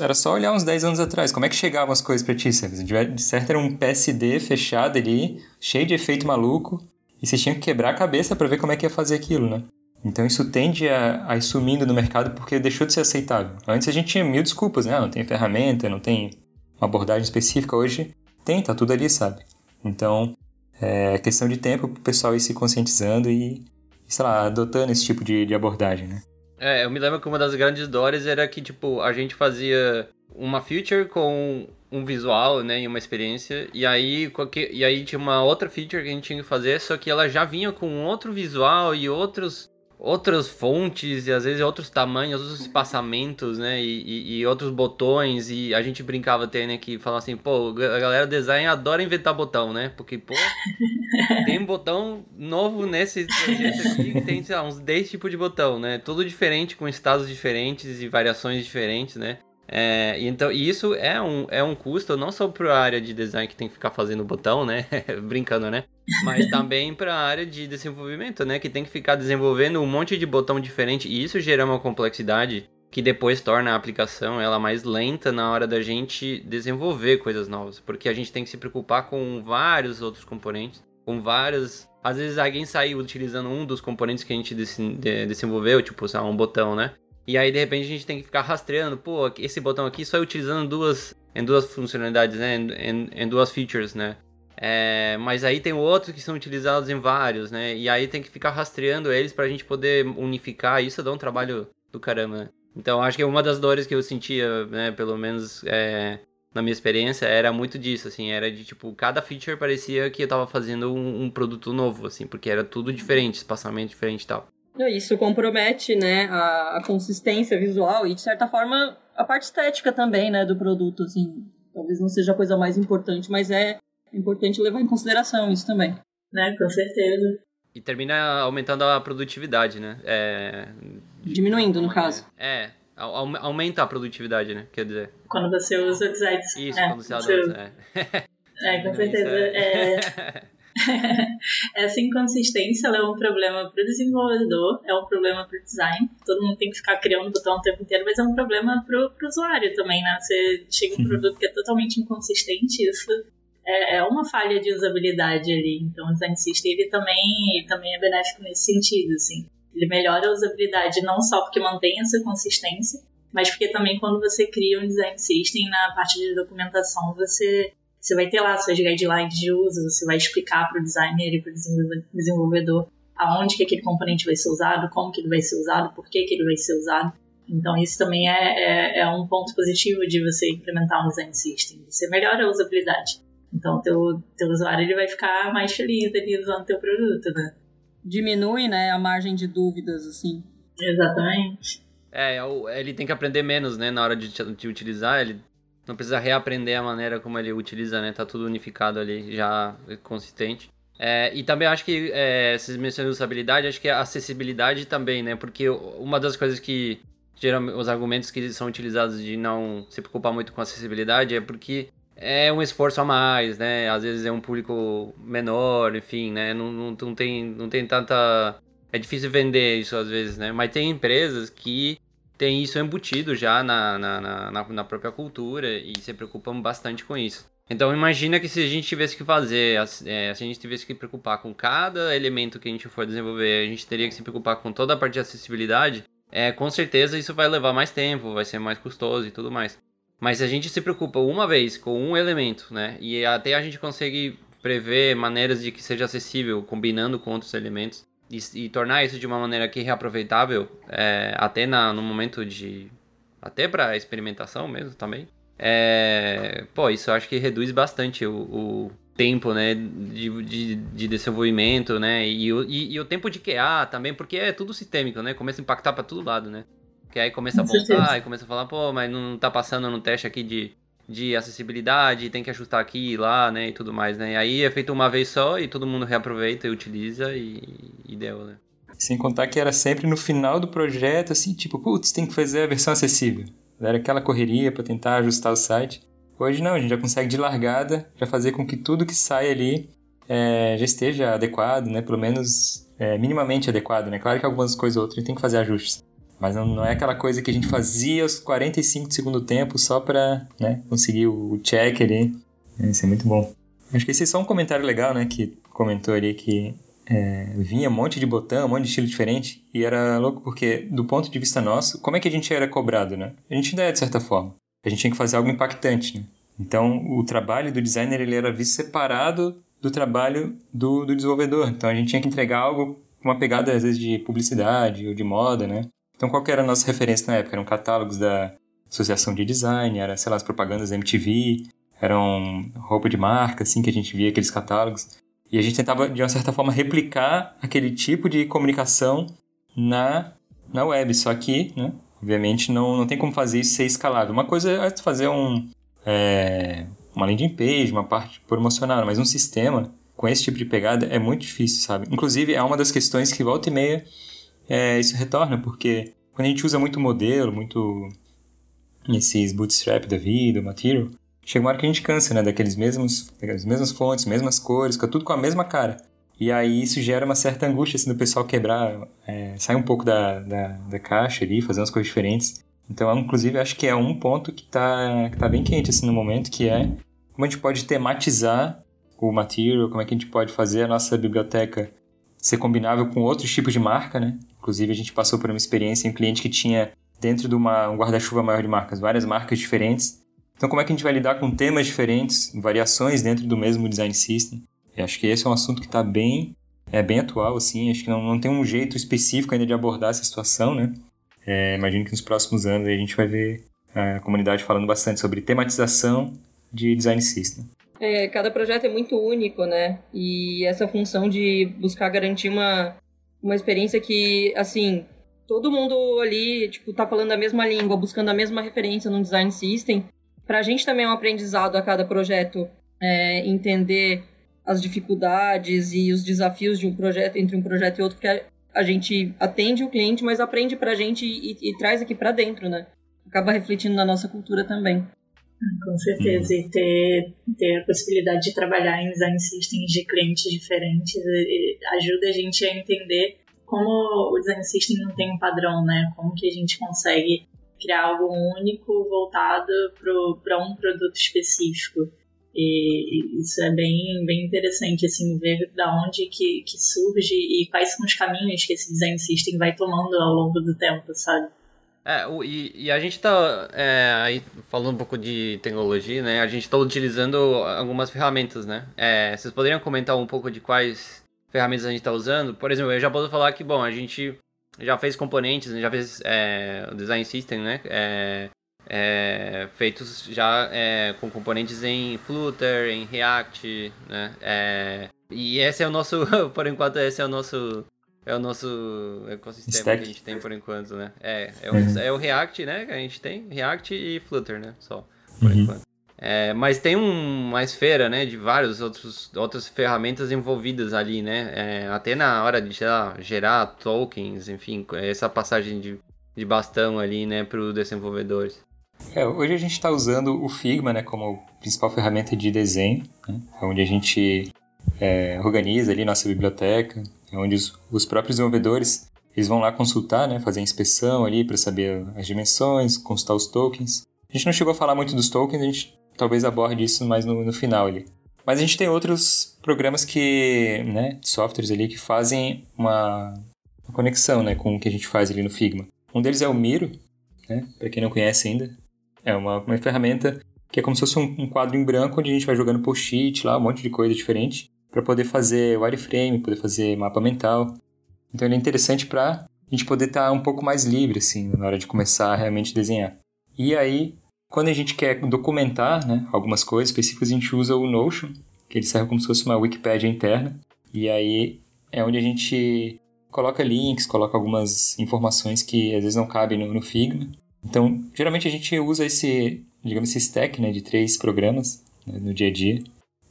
Era só olhar uns 10 anos atrás, como é que chegavam as coisas para ti? De certo era um PSD fechado ali, cheio de efeito maluco, e você tinha que quebrar a cabeça para ver como é que ia fazer aquilo, né? Então isso tende a, a ir sumindo no mercado porque deixou de ser aceitável. Antes a gente tinha mil desculpas, né? Não tem ferramenta, não tem uma abordagem específica. Hoje tem, tá tudo ali, sabe? Então é questão de tempo para o pessoal ir se conscientizando e, sei lá, adotando esse tipo de, de abordagem, né? É, eu me lembro que uma das grandes dores era que, tipo, a gente fazia uma feature com um visual, né, e uma experiência, e aí, qualquer, e aí tinha uma outra feature que a gente tinha que fazer, só que ela já vinha com outro visual e outros outras fontes e às vezes outros tamanhos, outros espaçamentos, né? E, e, e, outros botões. E a gente brincava até, né? Que falava assim, pô, a galera do design adora inventar botão, né? Porque, pô, tem um botão novo nesse projeto aqui que tem, sei lá, uns 10 tipos de botão, né? Tudo diferente, com estados diferentes e variações diferentes, né? É, então, e isso é um, é um custo não só para a área de design que tem que ficar fazendo botão, né? Brincando, né? Mas também para a área de desenvolvimento, né? Que tem que ficar desenvolvendo um monte de botão diferente. E isso gera uma complexidade que depois torna a aplicação ela mais lenta na hora da gente desenvolver coisas novas. Porque a gente tem que se preocupar com vários outros componentes, com várias. Às vezes alguém saiu utilizando um dos componentes que a gente desenvolveu, tipo, lá, um botão, né? E aí, de repente, a gente tem que ficar rastreando, pô, esse botão aqui só utilizando duas, em duas funcionalidades, né? Em, em duas features, né? É, mas aí tem outros que são utilizados em vários, né? E aí tem que ficar rastreando eles pra gente poder unificar. Isso dá um trabalho do caramba, né? Então, acho que uma das dores que eu sentia, né? Pelo menos é, na minha experiência, era muito disso, assim. Era de, tipo, cada feature parecia que eu tava fazendo um, um produto novo, assim. Porque era tudo diferente, espaçamento diferente e tal. Isso compromete, né, a, a, consistência visual e, de certa forma, a parte estética também, né, do produto, assim. Talvez não seja a coisa mais importante, mas é importante levar em consideração isso também. Né, com certeza. E termina aumentando a produtividade, né? É... Diminuindo, no caso. É, aumenta a produtividade, né? Quer dizer. Quando você usa o design. Isso, é, quando você adota. É. é, com certeza. É... Essa inconsistência é um problema para o desenvolvedor, é um problema para o design. Todo mundo tem que ficar criando botão o tempo inteiro, mas é um problema para o usuário também, né? Você chega um produto que é totalmente inconsistente, isso é, é, uma falha de usabilidade ali. Então, o design system ele também, ele também é benéfico nesse sentido, assim. Ele melhora a usabilidade não só porque mantém essa consistência, mas porque também quando você cria um design system na parte de documentação você você vai ter lá suas guidelines de uso, você vai explicar para o designer e para o desenvolvedor aonde que aquele componente vai ser usado, como que ele vai ser usado, por que, que ele vai ser usado. Então isso também é, é, é, um ponto positivo de você implementar um design system. Você melhora a usabilidade. Então o teu, teu usuário ele vai ficar mais feliz ali usando o teu produto, né? Diminui, né, a margem de dúvidas, assim. Exatamente. É, ele tem que aprender menos, né, na hora de, de utilizar, ele não precisa reaprender a maneira como ele utiliza, né, tá tudo unificado ali, já consistente. É, e também acho que, é, vocês mencionam usabilidade, acho que a acessibilidade também, né, porque uma das coisas que, geralmente, os argumentos que são utilizados de não se preocupar muito com acessibilidade é porque é um esforço a mais, né, às vezes é um público menor, enfim, né, não, não, não tem, não tem tanta é difícil vender isso às vezes, né? Mas tem empresas que têm isso embutido já na, na, na, na própria cultura e se preocupam bastante com isso. Então imagina que se a gente tivesse que fazer, é, se a gente tivesse que preocupar com cada elemento que a gente for desenvolver, a gente teria que se preocupar com toda a parte de acessibilidade, é, com certeza isso vai levar mais tempo, vai ser mais custoso e tudo mais. Mas se a gente se preocupa uma vez com um elemento, né, e até a gente consegue prever maneiras de que seja acessível combinando com outros elementos, e, e, tornar isso de uma maneira que é reaproveitável, é, até na, no momento de. até para experimentação mesmo também. É, pô, isso eu acho que reduz bastante o, o tempo, né, de, de, de, desenvolvimento, né, e o, e, e, o tempo de QA também, porque é tudo sistêmico, né, começa a impactar para todo lado, né. Que aí começa a voltar e começa a falar, pô, mas não tá passando no teste aqui de de acessibilidade, tem que ajustar aqui e lá, né, e tudo mais, né? E aí é feito uma vez só e todo mundo reaproveita e utiliza e, e deu, né? Sem contar que era sempre no final do projeto, assim, tipo, putz, tem que fazer a versão acessível. Era aquela correria para tentar ajustar o site. Hoje não, a gente já consegue de largada já fazer com que tudo que sai ali é, já esteja adequado, né? Pelo menos é, minimamente adequado, né? Claro que algumas coisas ou outras tem que fazer ajustes. Mas não, não é aquela coisa que a gente fazia aos 45 do segundo tempo só pra né, conseguir o check ali. Isso é muito bom. Acho que esse é só um comentário legal, né? Que comentou ali que é, vinha um monte de botão, um monte de estilo diferente. E era louco porque, do ponto de vista nosso, como é que a gente era cobrado, né? A gente ainda é, de certa forma. A gente tinha que fazer algo impactante, né? Então, o trabalho do designer ele era visto separado do trabalho do, do desenvolvedor. Então, a gente tinha que entregar algo com uma pegada, às vezes, de publicidade ou de moda, né? Então, qual que era a nossa referência na época? Eram catálogos da Associação de Design, era, sei lá, as propagandas da MTV, eram roupa de marca, assim, que a gente via aqueles catálogos. E a gente tentava, de uma certa forma, replicar aquele tipo de comunicação na, na web. Só que, né, obviamente, não, não tem como fazer isso ser escalável. Uma coisa é fazer um, é, uma landing page, uma parte promocional, mas um sistema com esse tipo de pegada é muito difícil, sabe? Inclusive, é uma das questões que volta e meia é, isso retorna, porque quando a gente usa muito modelo, muito esses bootstrap da vida, material, chega uma hora que a gente cansa, né, daqueles mesmos, daquelas mesmas fontes, mesmas cores, fica tudo com a mesma cara. E aí isso gera uma certa angústia, assim, do pessoal quebrar, é, sair um pouco da, da, da, caixa ali, fazer umas coisas diferentes. Então, inclusive, acho que é um ponto que está que tá bem quente, assim, no momento, que é como a gente pode tematizar o material, como é que a gente pode fazer a nossa biblioteca ser combinável com outros tipos de marca, né? Inclusive, a gente passou por uma experiência em um cliente que tinha, dentro de uma, um guarda-chuva maior de marcas, várias marcas diferentes. Então, como é que a gente vai lidar com temas diferentes, variações dentro do mesmo design system? Eu acho que esse é um assunto que está bem, é bem atual, assim. Acho que não, não tem um jeito específico ainda de abordar essa situação, né? É, imagino que nos próximos anos a gente vai ver a comunidade falando bastante sobre tematização de design system. É, cada projeto é muito único, né? E essa função de buscar garantir uma, uma experiência que, assim, todo mundo ali, tipo, tá falando a mesma língua, buscando a mesma referência no design system. Pra gente também é um aprendizado a cada projeto é, entender as dificuldades e os desafios de um projeto, entre um projeto e outro, porque a, a gente atende o cliente, mas aprende pra gente e, e, traz aqui pra dentro, né? Acaba refletindo na nossa cultura também. Com certeza, e ter, ter a possibilidade de trabalhar em design systems de clientes diferentes ajuda a gente a entender como o design system não tem um padrão, né? Como que a gente consegue criar algo único voltado para um produto específico. E isso é bem, bem interessante, assim, ver da onde que, que surge e quais são os caminhos que esse design system vai tomando ao longo do tempo, sabe? É, o, e, e, a gente tá é, falando um pouco de tecnologia, né? A gente está utilizando algumas ferramentas, né? É, vocês poderiam comentar um pouco de quais ferramentas a gente está usando? Por exemplo, eu já posso falar que, bom, a gente já fez componentes, já fez é, design system, né? É, é, feitos já com componentes em Flutter, em React, né? E esse é o nosso, por enquanto, esse é o nosso é o nosso ecossistema Stack. que a gente tem por enquanto, né? É, é o, uhum. é o React, né? Que a gente tem, React e Flutter, né? Só, por uhum. enquanto. É, mas tem um, uma esfera, né, de várias outras ferramentas envolvidas ali, né? É, até na hora de lá, gerar tokens, enfim, essa passagem de, de bastão ali, né, para os desenvolvedores. É, hoje a gente está usando o Figma, né, como principal ferramenta de desenho, né, onde a gente é, organiza ali nossa biblioteca, onde os, os, próprios desenvolvedores eles vão lá consultar, né, fazer a inspeção ali para saber as dimensões, consultar os tokens. A gente não chegou a falar muito dos tokens, a gente talvez aborde isso mais no, no final ali. Mas a gente tem outros programas que, né, softwares ali que fazem uma, uma conexão, né, com o que a gente faz ali no Figma. Um deles é o Miro, né, para quem não conhece ainda. É uma, uma ferramenta que é como se fosse um, um quadro em branco onde a gente vai jogando post-it lá, um monte de coisa diferente para poder fazer wireframe, poder fazer mapa mental. Então ele é interessante para a gente poder estar tá um pouco mais livre assim na hora de começar a realmente desenhar. E aí quando a gente quer documentar né, algumas coisas específicas, a gente usa o Notion, que ele serve como se fosse uma Wikipedia interna. E aí é onde a gente coloca links, coloca algumas informações que às vezes não cabem no, no Figma. Então, geralmente a gente usa esse, digamos, esse stack né, de três programas né, no dia a dia.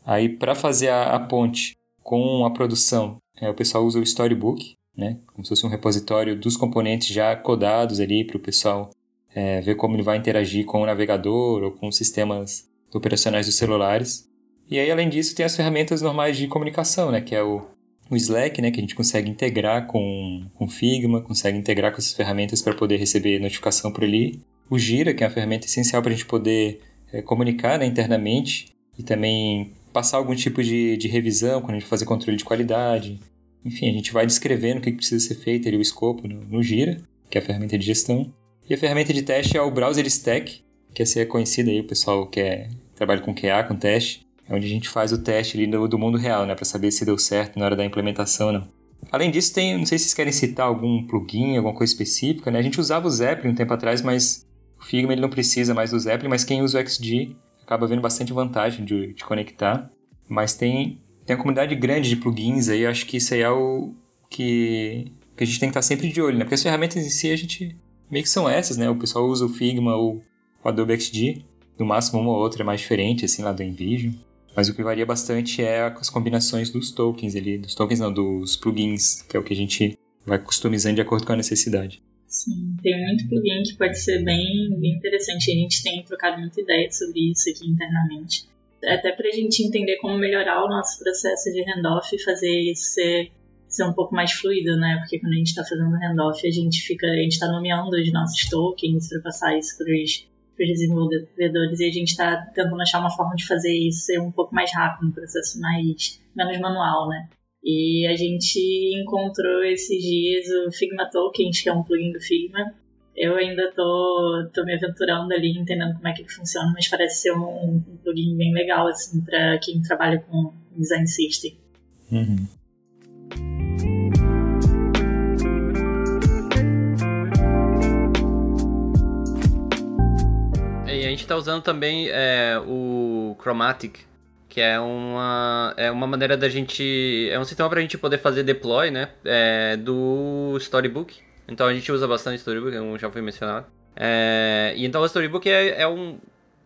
Aí, para fazer a, a, ponte com a produção, é, o pessoal usa o Storybook, né, como se fosse um repositório dos componentes já codados ali para o pessoal é, ver como ele vai interagir com o navegador ou com os sistemas operacionais dos celulares. E aí, além disso, tem as ferramentas normais de comunicação, né, que é o, o Slack, né, que a gente consegue integrar com, com Figma, consegue integrar com essas ferramentas para poder receber notificação por ali. O Gira, que é uma ferramenta essencial para a gente poder é, comunicar né, internamente e também passar algum tipo de, de revisão quando a gente fazer controle de qualidade. Enfim, a gente vai descrevendo o que precisa ser feito, ali, o escopo no, no Gira, que é a ferramenta de gestão. E a ferramenta de teste é o Browser Stack, que é conhecida aí, o pessoal que é, trabalha com QA, com teste, é onde a gente faz o teste ali do, do mundo real, né, para saber se deu certo na hora da implementação ou não. Além disso, tem, não sei se vocês querem citar algum plugin, alguma coisa específica, né? A gente usava o Zeppelin um tempo atrás, mas o Figma ele não precisa mais do Zeppelin, mas quem usa o XG acaba vendo bastante vantagem de, de conectar. Mas tem, tem uma comunidade grande de plugins aí, acho que isso aí é o que, que a gente tem que estar sempre de olho, né? Porque as ferramentas em si a gente meio que são essas, né? O pessoal usa o Figma ou o Adobe XD, no máximo uma ou outra é mais diferente, assim, lá do InVision. Mas o que varia bastante é as combinações dos tokens ali, dos tokens não, dos plugins, que é o que a gente vai customizando de acordo com a necessidade. Sim, tem muito plugin que pode ser bem, bem interessante. A gente tem trocado muita ideia sobre isso aqui internamente. Até para a gente entender como melhorar o nosso processo de handoff e fazer isso ser ser um pouco mais fluido, né? Porque quando a gente está fazendo handoff, a gente fica, a gente está nomeando os nossos tokens para passar isso para os desenvolvedores e a gente está tentando achar uma forma de fazer isso ser um pouco mais rápido, um processo mais menos manual, né? E a gente encontrou esses dias o Figma Tokens, que é um plugin do Figma. Eu ainda tô, tô me aventurando ali, entendendo como é que funciona, mas parece ser um, um plugin bem legal, assim, para quem trabalha com design system. Uhum. gente está usando também é, o Chromatic, que é uma, é uma maneira da gente. É um sistema para a gente poder fazer deploy, né? É, do Storybook. Então a gente usa bastante Storybook, como já foi mencionado. É, e então o Storybook é, é um.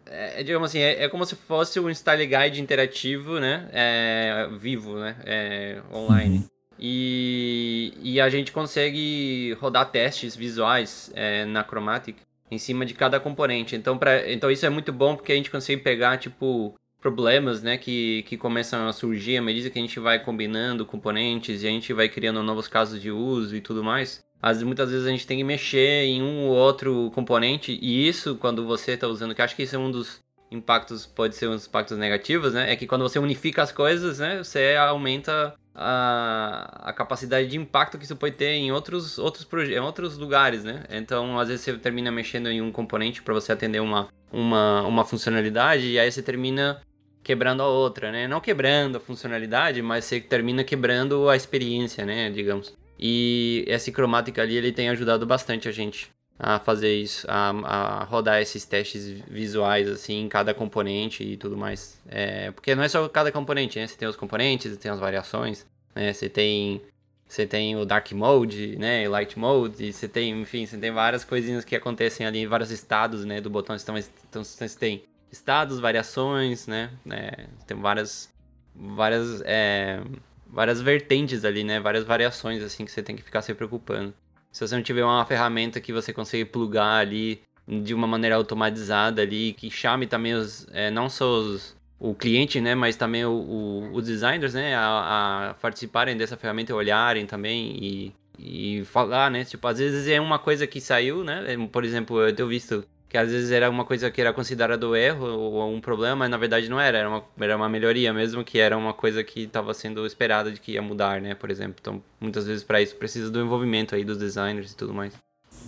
É, digamos assim, é, é, como se fosse um style guide interativo, né? É, vivo, né? É, online. Uhum. E, e a gente consegue rodar testes visuais é, na Chromatic em cima de cada componente. Então, pra, então isso é muito bom porque a gente consegue pegar, tipo, problemas, né, que, que começam a surgir à medida que a gente vai combinando componentes e a gente vai criando novos casos de uso e tudo mais. Às, muitas vezes a gente tem que mexer em um ou outro componente e isso, quando você está usando, que acho que isso é um dos impactos, pode ser uns impactos negativos, né, é que quando você unifica as coisas, né, você aumenta a, a capacidade de impacto que isso pode ter em outros, outros, em outros lugares, né? Então, às vezes você termina mexendo em um componente para você atender uma, uma, uma funcionalidade e aí você termina quebrando a outra, né? Não quebrando a funcionalidade, mas você termina quebrando a experiência, né? Digamos. E esse Chromatic ali, ele tem ajudado bastante a gente a fazer isso, a, a rodar esses testes visuais, assim, em cada componente e tudo mais. É, porque não é só cada componente, né? Você tem os componentes, você tem as variações, né? Você tem, você tem o Dark Mode, né? Light Mode, e você tem, enfim, você tem várias coisinhas que acontecem ali, vários estados, né? Do botão. Então, então você tem estados, variações, né? É, tem várias, várias, é, várias vertentes ali, né? Várias variações, assim, que você tem que ficar se preocupando. Se você não tiver uma ferramenta que você consiga plugar ali de uma maneira automatizada ali, que chame também os, é, não só os, o cliente, né, mas também o, o, os designers, né, a, a, participarem dessa ferramenta, olharem também e, e falar, né, tipo, às vezes é uma coisa que saiu, né, por exemplo, eu tenho visto que às vezes era uma coisa que era considerado erro ou um problema, mas na verdade não era, era uma, era uma melhoria mesmo, que era uma coisa que estava sendo esperada de que ia mudar, né, por exemplo. Então, muitas vezes para isso precisa do envolvimento aí dos designers e tudo mais.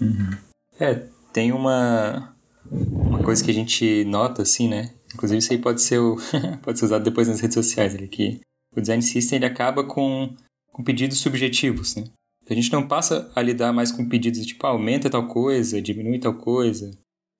Uhum. É, tem uma uma coisa que a gente nota assim, né? Inclusive isso aí pode ser o, pode ser usado depois nas redes sociais, ele que o design system ele acaba com com pedidos subjetivos, né? A gente não passa a lidar mais com pedidos tipo, ah, aumenta tal coisa, diminui tal coisa,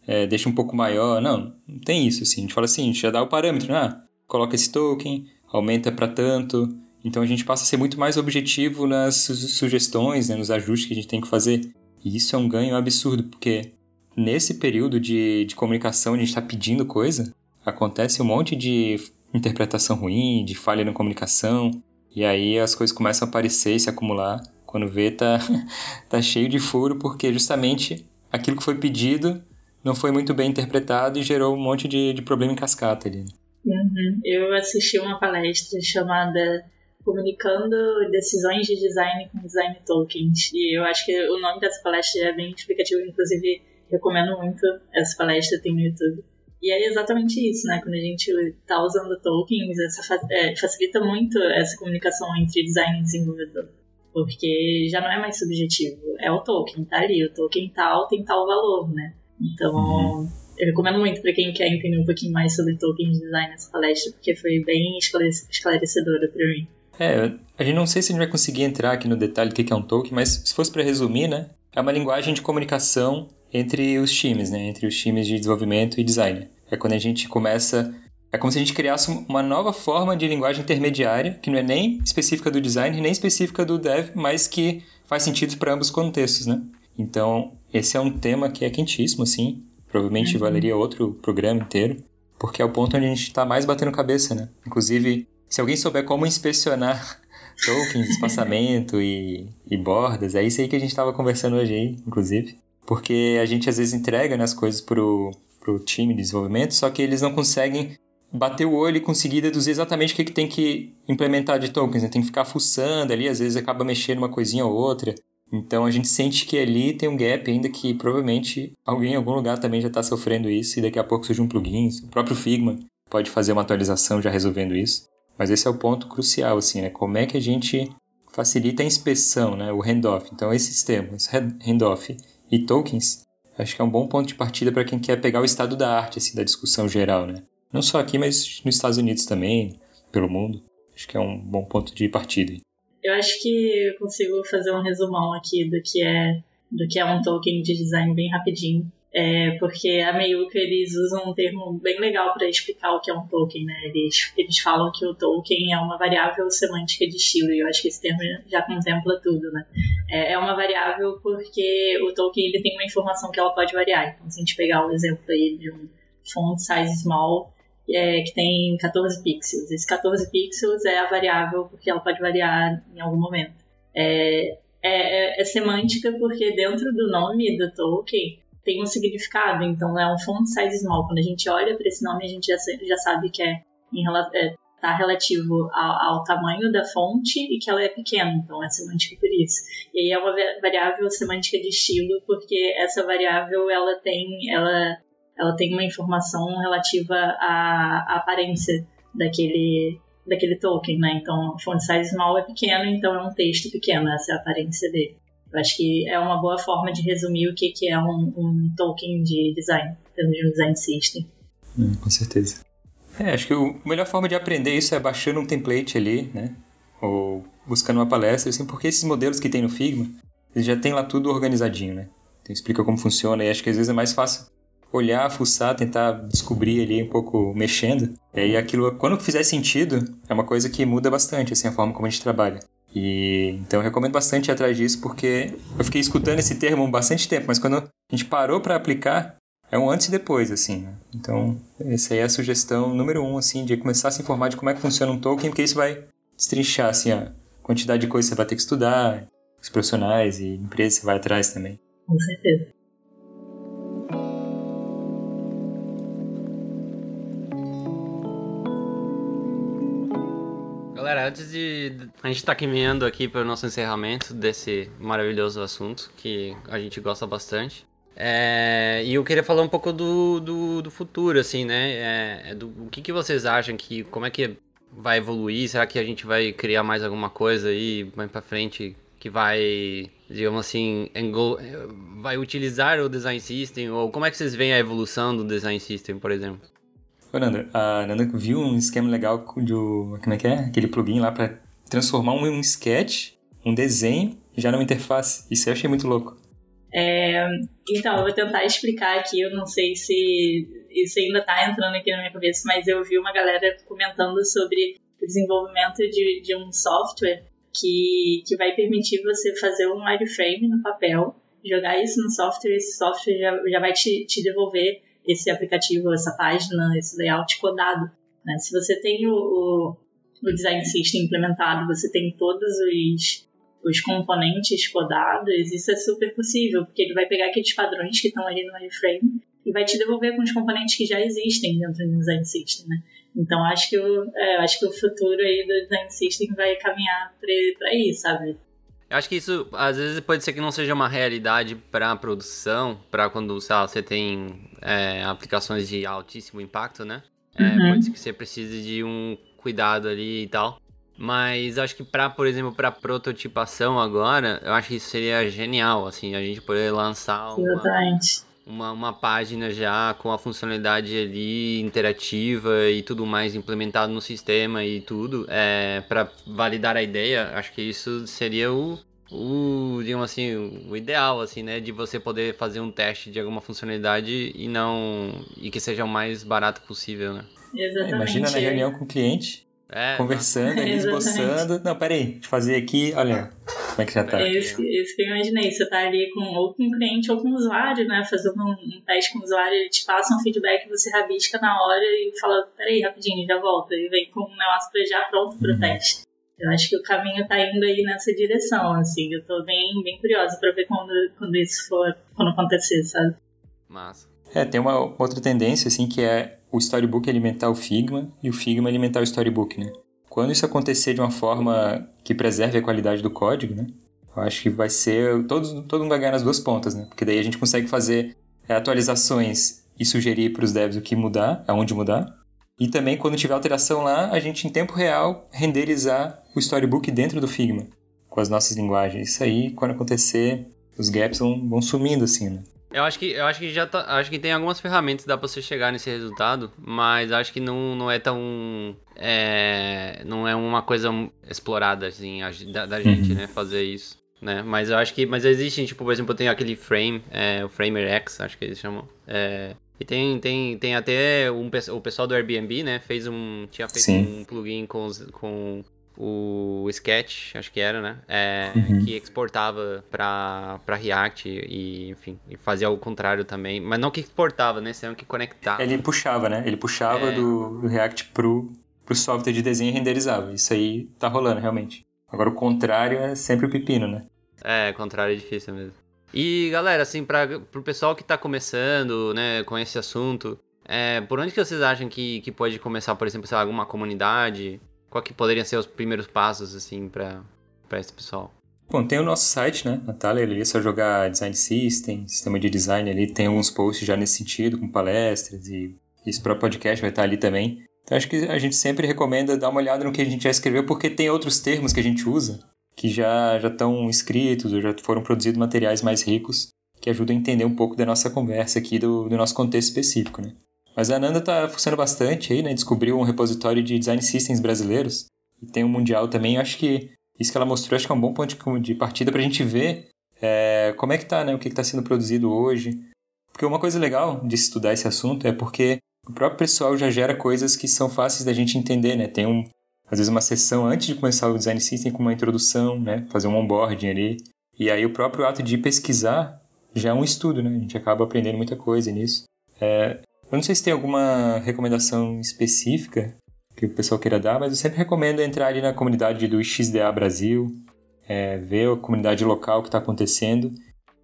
é, deixa um pouco maior. Não, não tem isso assim. A gente fala assim, a gente já dá o parâmetro, né? Ah, coloca esse token, aumenta para tanto. Então a gente passa a ser muito mais objetivo nas sugestões, né, nos ajustes que a gente tem que fazer. E isso é um ganho absurdo, porque nesse período de, de comunicação, a gente está pedindo coisa, acontece um monte de interpretação ruim, de falha na comunicação, e aí as coisas começam a aparecer e se acumular. Quando vê, tá, tá cheio de furo, porque justamente aquilo que foi pedido não foi muito bem interpretado e gerou um monte de, de problema em cascata ali. Uhum. Eu assisti uma palestra chamada Comunicando Decisões de Design com Design Tokens. E eu acho que o nome dessa palestra é bem explicativo, inclusive recomendo muito essa palestra, tem no YouTube. E é exatamente isso, né? Quando a gente está usando tokens, essa, é, facilita muito essa comunicação entre design e desenvolvedor. Porque já não é mais subjetivo, é o token, tá ali, o token tal tem tal valor, né? Então, uhum. eu recomendo muito para quem quer entender um pouquinho mais sobre token design nessa palestra, porque foi bem esclarecedora para mim. É, a gente não sei se a gente vai conseguir entrar aqui no detalhe do que é um token, mas se fosse para resumir, né, é uma linguagem de comunicação entre os times, né, entre os times de desenvolvimento e design. É quando a gente começa é como se a gente criasse uma nova forma de linguagem intermediária, que não é nem específica do design, nem específica do dev, mas que faz sentido para ambos os contextos, né? Então, esse é um tema que é quentíssimo, assim. Provavelmente uhum. valeria outro programa inteiro, porque é o ponto onde a gente está mais batendo cabeça, né? Inclusive, se alguém souber como inspecionar tokens, espaçamento e, e bordas, é isso aí que a gente estava conversando hoje aí, inclusive. Porque a gente às vezes entrega né, as coisas pro, pro time de desenvolvimento, só que eles não conseguem bater o olho e conseguir deduzir exatamente o que, que tem que implementar de tokens. Né? Tem que ficar fuçando ali, às vezes acaba mexendo uma coisinha ou outra. Então a gente sente que ali tem um gap ainda que provavelmente alguém em algum lugar também já está sofrendo isso e daqui a pouco surge um plugin, o próprio Figma pode fazer uma atualização já resolvendo isso. Mas esse é o ponto crucial, assim, né? Como é que a gente facilita a inspeção, né? O handoff. Então esses termos, handoff e tokens, acho que é um bom ponto de partida para quem quer pegar o estado da arte, assim, da discussão geral, né? Não só aqui, mas nos Estados Unidos também, pelo mundo. Acho que é um bom ponto de partida. Eu acho que eu consigo fazer um resumão aqui do que é do que é um token de design bem rapidinho. É, porque a Meiuca eles usam um termo bem legal para explicar o que é um token, né? Eles, eles falam que o token é uma variável semântica de estilo, e eu acho que esse termo já contempla tudo, né? É, é uma variável porque o token ele tem uma informação que ela pode variar. Então, se a gente pegar o exemplo aí de um font size small, é, que tem 14 pixels. Esse 14 pixels é a variável porque ela pode variar em algum momento. É, é, é, é semântica porque dentro do nome do token tem um significado. Então é um font size small. Quando a gente olha para esse nome, a gente já, já sabe que é está é, relativo ao, ao, tamanho da fonte e que ela é pequena, então é semântica por isso. E aí é uma variável semântica de estilo, porque essa variável ela tem, ela ela tem uma informação relativa à, à aparência daquele, daquele token, né? Então, font size small é pequeno, então é um texto pequeno, essa é a aparência dele. Eu acho que é uma boa forma de resumir o que, que é um, um token de design, de um design system. Hum, com certeza. É, acho que a melhor forma de aprender isso é baixando um template ali, né? ou buscando uma palestra, assim, porque esses modelos que tem no Figma, eles já tem lá tudo organizadinho, né? Então explica como funciona e acho que às vezes é mais fácil olhar, fuçar, tentar descobrir ali um pouco mexendo. E aí aquilo, quando fizer sentido, é uma coisa que muda bastante, assim, a forma como a gente trabalha. E então eu recomendo bastante ir atrás disso porque eu fiquei escutando esse termo bastante tempo, mas quando a gente parou para aplicar, é um antes e depois, assim. Né? Então, essa aí é a sugestão número um, assim, de começar a se informar de como é que funciona um token, porque isso vai destrinchar, assim, a quantidade de coisas que você vai ter que estudar, os profissionais e empresas que você vai atrás também. Com certeza. Galera, antes de. A gente tá caminhando aqui para o nosso encerramento desse maravilhoso assunto que a gente gosta bastante. É, e eu queria falar um pouco do, do, do futuro, assim, né? É, é, do, o que, que vocês acham que. Como é que vai evoluir? Será que a gente vai criar mais alguma coisa aí mais pra frente que vai, digamos assim, vai utilizar o design system? Ou como é que vocês veem a evolução do design system, por exemplo? Ô, Nanda, a Nanda viu um esquema legal do. Como é que é? Aquele plugin lá para transformar um, um sketch, um desenho, já numa interface. Isso eu achei muito louco. É, então, eu vou tentar explicar aqui. Eu não sei se isso ainda está entrando aqui na minha cabeça, mas eu vi uma galera comentando sobre o desenvolvimento de, de um software que, que vai permitir você fazer um wireframe no papel, jogar isso no software, esse software já, já vai te, te devolver esse aplicativo, essa página, esse layout codado. Né? Se você tem o, o, o, design system implementado, você tem todos os, os componentes codados, isso é super possível, porque ele vai pegar aqueles padrões que estão ali no wireframe e vai te devolver com os componentes que já existem dentro do design system, né? Então acho que o, é, acho que o futuro aí do design system vai caminhar para isso, sabe? Eu acho que isso às vezes pode ser que não seja uma realidade para produção, para quando lá, você tem é, aplicações de altíssimo impacto, né? É, uhum. Pode ser que você precise de um cuidado ali e tal. Mas acho que para, por exemplo, para prototipação agora, eu acho que isso seria genial, assim, a gente poder lançar uma, uma, uma, página já com a funcionalidade ali interativa e tudo mais implementado no sistema e tudo, é, para validar a ideia, acho que isso seria o, o, digamos assim, o ideal, assim, né, de você poder fazer um teste de alguma funcionalidade e não, e que seja o mais barato possível, né. Exatamente. Imagina na reunião com o cliente, é, conversando, ali, esboçando. Não, peraí, deixa eu fazer aqui, olha, como é que já tá. É isso, isso que eu imaginei. Você tá ali com, ou com um cliente ou com um usuário, né? Fazendo um, um teste com o usuário, ele te passa um feedback, você rabisca na hora e fala, peraí, rapidinho, já volta. E vem com um negócio pra já pronto pro uhum. teste. Eu acho que o caminho tá indo aí nessa direção, assim. Eu tô bem, bem curiosa pra ver quando, quando isso for, quando acontecer, sabe? Massa. É, tem uma outra tendência, assim, que é o storybook alimentar o Figma e o Figma alimentar o storybook, né? Quando isso acontecer de uma forma que preserve a qualidade do código, né? Eu acho que vai ser. Todo, todo mundo vai ganhar nas duas pontas, né? Porque daí a gente consegue fazer é, atualizações e sugerir para os devs o que mudar, aonde mudar. E também, quando tiver alteração lá, a gente, em tempo real, renderizar o storybook dentro do Figma, com as nossas linguagens. Isso aí, quando acontecer, os gaps vão, vão sumindo, assim, né? Eu acho que, eu acho que já tá, acho que tem algumas ferramentas que dá pra você chegar nesse resultado, mas acho que não, não é tão. É, não é uma coisa explorada, assim, da, da gente, uhum. né? Fazer isso. Né? Mas eu acho que. Mas existem, tipo, por exemplo, tem aquele frame, é, o Framer X, acho que eles chamam. É, e tem, tem, tem até um, o pessoal do Airbnb, né? Fez um. Tinha feito Sim. um plugin com, com o Sketch, acho que era, né? É, uhum. Que exportava para React e, enfim, e fazia o contrário também. Mas não que exportava, né? Sendo que conectava. Ele puxava, né? Ele puxava é... do, do, React pro, pro software de desenho e renderizava. Isso aí tá rolando, realmente. Agora, o contrário é sempre o pepino, né? É, o contrário é difícil mesmo. E, galera, assim, para pro pessoal que tá começando, né, com esse assunto, é, por onde que vocês acham que, que pode começar, por exemplo, sei lá, alguma comunidade? Qual que poderiam ser os primeiros passos, assim, para esse pessoal? Bom, tem o nosso site, né, Natália, ali é só jogar Design System, sistema de design ali, tem alguns posts já nesse sentido, com palestras e esse próprio podcast vai estar ali também. Então acho que a gente sempre recomenda dar uma olhada no que a gente já escreveu, porque tem outros termos que a gente usa que já já estão escritos ou já foram produzidos materiais mais ricos que ajudam a entender um pouco da nossa conversa aqui, do, do nosso contexto específico, né? Mas a Ananda está funcionando bastante aí, né? Descobriu um repositório de design systems brasileiros. e tem um mundial também. Eu acho que isso que ela mostrou, acho que é um bom ponto de partida para a gente ver é, como é que tá, né? O que está sendo produzido hoje. Porque uma coisa legal de estudar esse assunto é porque o próprio pessoal já gera coisas que são fáceis da gente entender, né? Tem um, às vezes uma sessão antes de começar o design system com uma introdução, né? Fazer um onboarding ali. E aí o próprio ato de pesquisar já é um estudo, né? A gente acaba aprendendo muita coisa nisso. É, eu não sei se tem alguma recomendação específica que o pessoal queira dar, mas eu sempre recomendo entrar ali na comunidade do XDA Brasil, é, ver a comunidade local que está acontecendo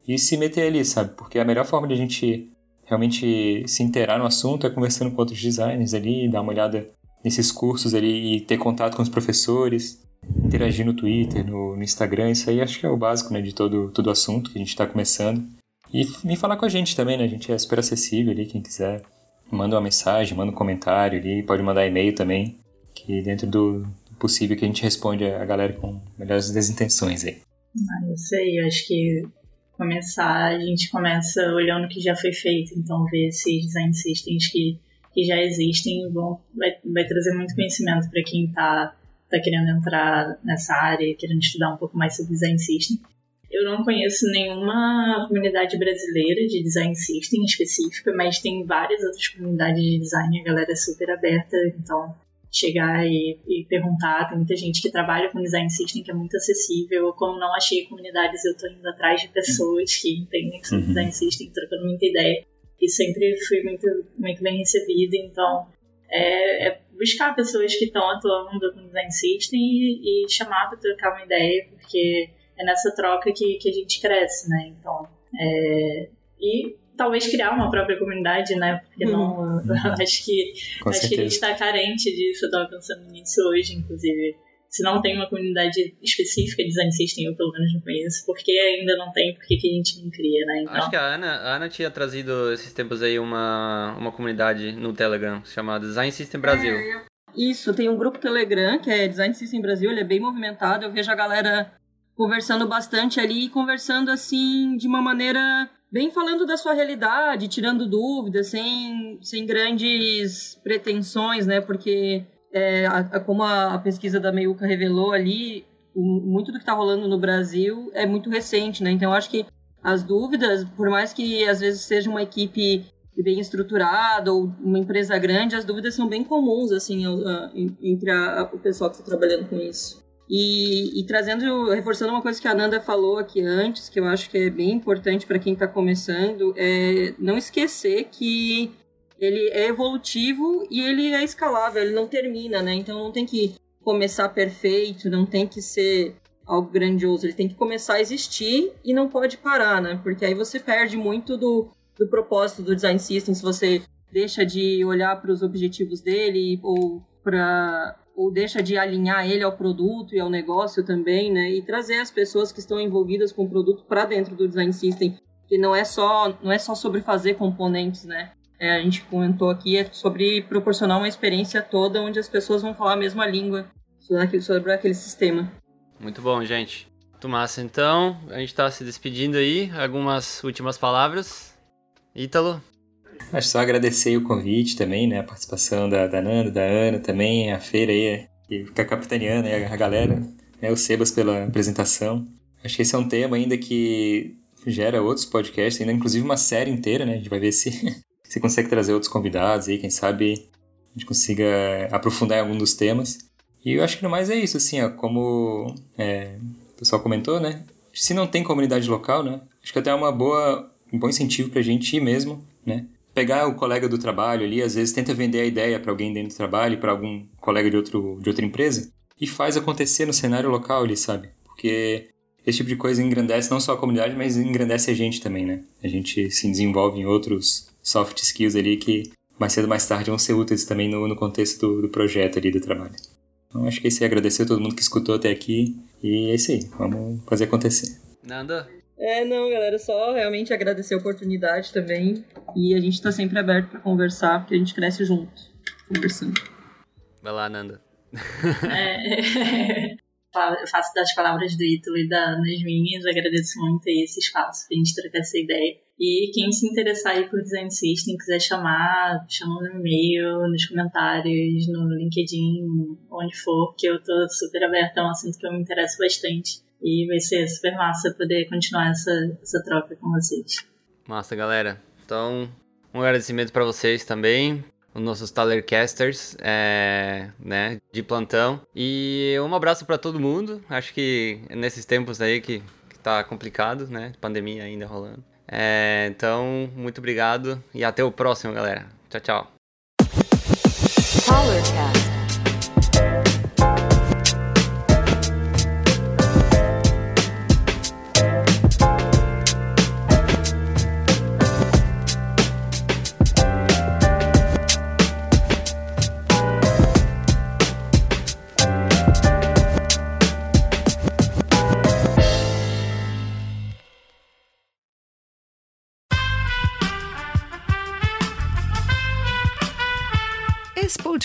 e se meter ali, sabe? Porque a melhor forma de a gente realmente se inteirar no assunto é conversando com outros designers ali, dar uma olhada nesses cursos ali e ter contato com os professores, interagir no Twitter, no, no Instagram, isso aí acho que é o básico, né, de todo, todo assunto que a gente está começando. E me falar com a gente também, né? A gente é super acessível ali, quem quiser. Manda uma mensagem, manda um comentário ali, pode mandar e-mail também, que dentro do possível que a gente responde a galera com melhores desintenções aí. Aí, eu acho que começar, a gente começa olhando o que já foi feito, então ver esses design systems que, que já existem vão, vai, vai trazer muito conhecimento para quem está tá querendo entrar nessa área, querendo estudar um pouco mais sobre design system. Eu não conheço nenhuma comunidade brasileira de design system específica, mas tem várias outras comunidades de design, a galera é super aberta, então chegar e, e, perguntar. Tem muita gente que trabalha com design system que é muito acessível. Como não achei comunidades, eu estou indo atrás de pessoas que entendem sobre uhum. design system, trocando muita ideia. E sempre fui muito, muito bem recebida. Então, é, é buscar pessoas que estão atuando com design system e, e chamar para trocar uma ideia, porque é nessa troca que, que a gente cresce, né? Então, é, e talvez criar uma própria comunidade, né? Porque não, uhum. acho que Com acho certeza. que a gente está carente disso. Eu estava pensando nisso hoje, inclusive. Se não tem uma comunidade específica de design system, eu pelo menos não conheço. Por que ainda não tem? Por que, que a gente não cria, né? Então... Acho que a Ana, a Ana tinha trazido esses tempos aí uma, uma comunidade no Telegram chamada Design System Brasil. É, isso, tem um grupo Telegram que é Design System Brasil, ele é bem movimentado. Eu vejo a galera conversando bastante ali e conversando assim de uma maneira bem falando da sua realidade, tirando dúvidas, sem, sem grandes pretensões, né? Porque é, a, a, como a, a, pesquisa da Meiuca revelou ali, o, muito do que está rolando no Brasil é muito recente, né? Então eu acho que as dúvidas, por mais que às vezes seja uma equipe bem estruturada ou uma empresa grande, as dúvidas são bem comuns assim entre a, o pessoal que está trabalhando com isso. E, e, trazendo, reforçando uma coisa que a Nanda falou aqui antes, que eu acho que é bem importante para quem está começando, é não esquecer que ele é evolutivo e ele é escalável, ele não termina, né? Então não tem que começar perfeito, não tem que ser algo grandioso, ele tem que começar a existir e não pode parar, né? Porque aí você perde muito do, do propósito do design system se você deixa de olhar para os objetivos dele ou para ou deixa de alinhar ele ao produto e ao negócio também, né? E trazer as pessoas que estão envolvidas com o produto para dentro do design system, que não é só não é só sobre fazer componentes, né? É, a gente comentou aqui é sobre proporcionar uma experiência toda onde as pessoas vão falar a mesma língua sobre aquele, sistema. Muito bom, gente. Massa. Então, a gente está se despedindo aí. Algumas últimas palavras. Ítalo? Acho só agradecer o convite também, né? A participação da, da Nanda, da Ana também, a feira aí, que fica capitaneando aí a galera, né? O Sebas pela apresentação. Acho que esse é um tema ainda que gera outros podcasts, ainda inclusive uma série inteira, né? A gente vai ver se, se consegue trazer outros convidados aí, quem sabe a gente consiga aprofundar em algum dos temas. E eu acho que no mais é isso, assim, ó, como é, o pessoal comentou, né? Se não tem comunidade local, né? Acho que até é uma boa, um bom incentivo pra gente ir mesmo, né? Pegar o colega do trabalho ali, às vezes tenta vender a ideia para alguém dentro do trabalho, para algum colega de, outro, de outra empresa, e faz acontecer no cenário local ali, sabe? Porque esse tipo de coisa engrandece não só a comunidade, mas engrandece a gente também, né? A gente se desenvolve em outros soft skills ali que mais cedo ou mais tarde vão ser úteis também no, no contexto do, do projeto ali do trabalho. Então acho que é isso aí, agradecer a todo mundo que escutou até aqui, e é isso aí, vamos fazer acontecer. Nanda, é, não, galera, só realmente agradecer a oportunidade também. E a gente tá sempre aberto para conversar, porque a gente cresce junto, conversando. Vai lá, Nanda. É, eu faço das palavras do Ítalo e da minhas, agradeço muito aí esse espaço pra gente trocar essa ideia. E quem se interessar aí por Design System, quiser chamar, chama no e-mail, nos comentários, no LinkedIn, onde for, que eu tô super aberta, é um assunto que eu me interesso bastante. E vai ser super massa poder continuar essa, essa troca com vocês. Massa, galera. Então, um agradecimento para vocês também, os nossos Talercasters, é, né, de plantão. E um abraço para todo mundo. Acho que nesses tempos aí que, que tá complicado, né, pandemia ainda rolando. É, então, muito obrigado e até o próximo, galera. Tchau, tchau. Esse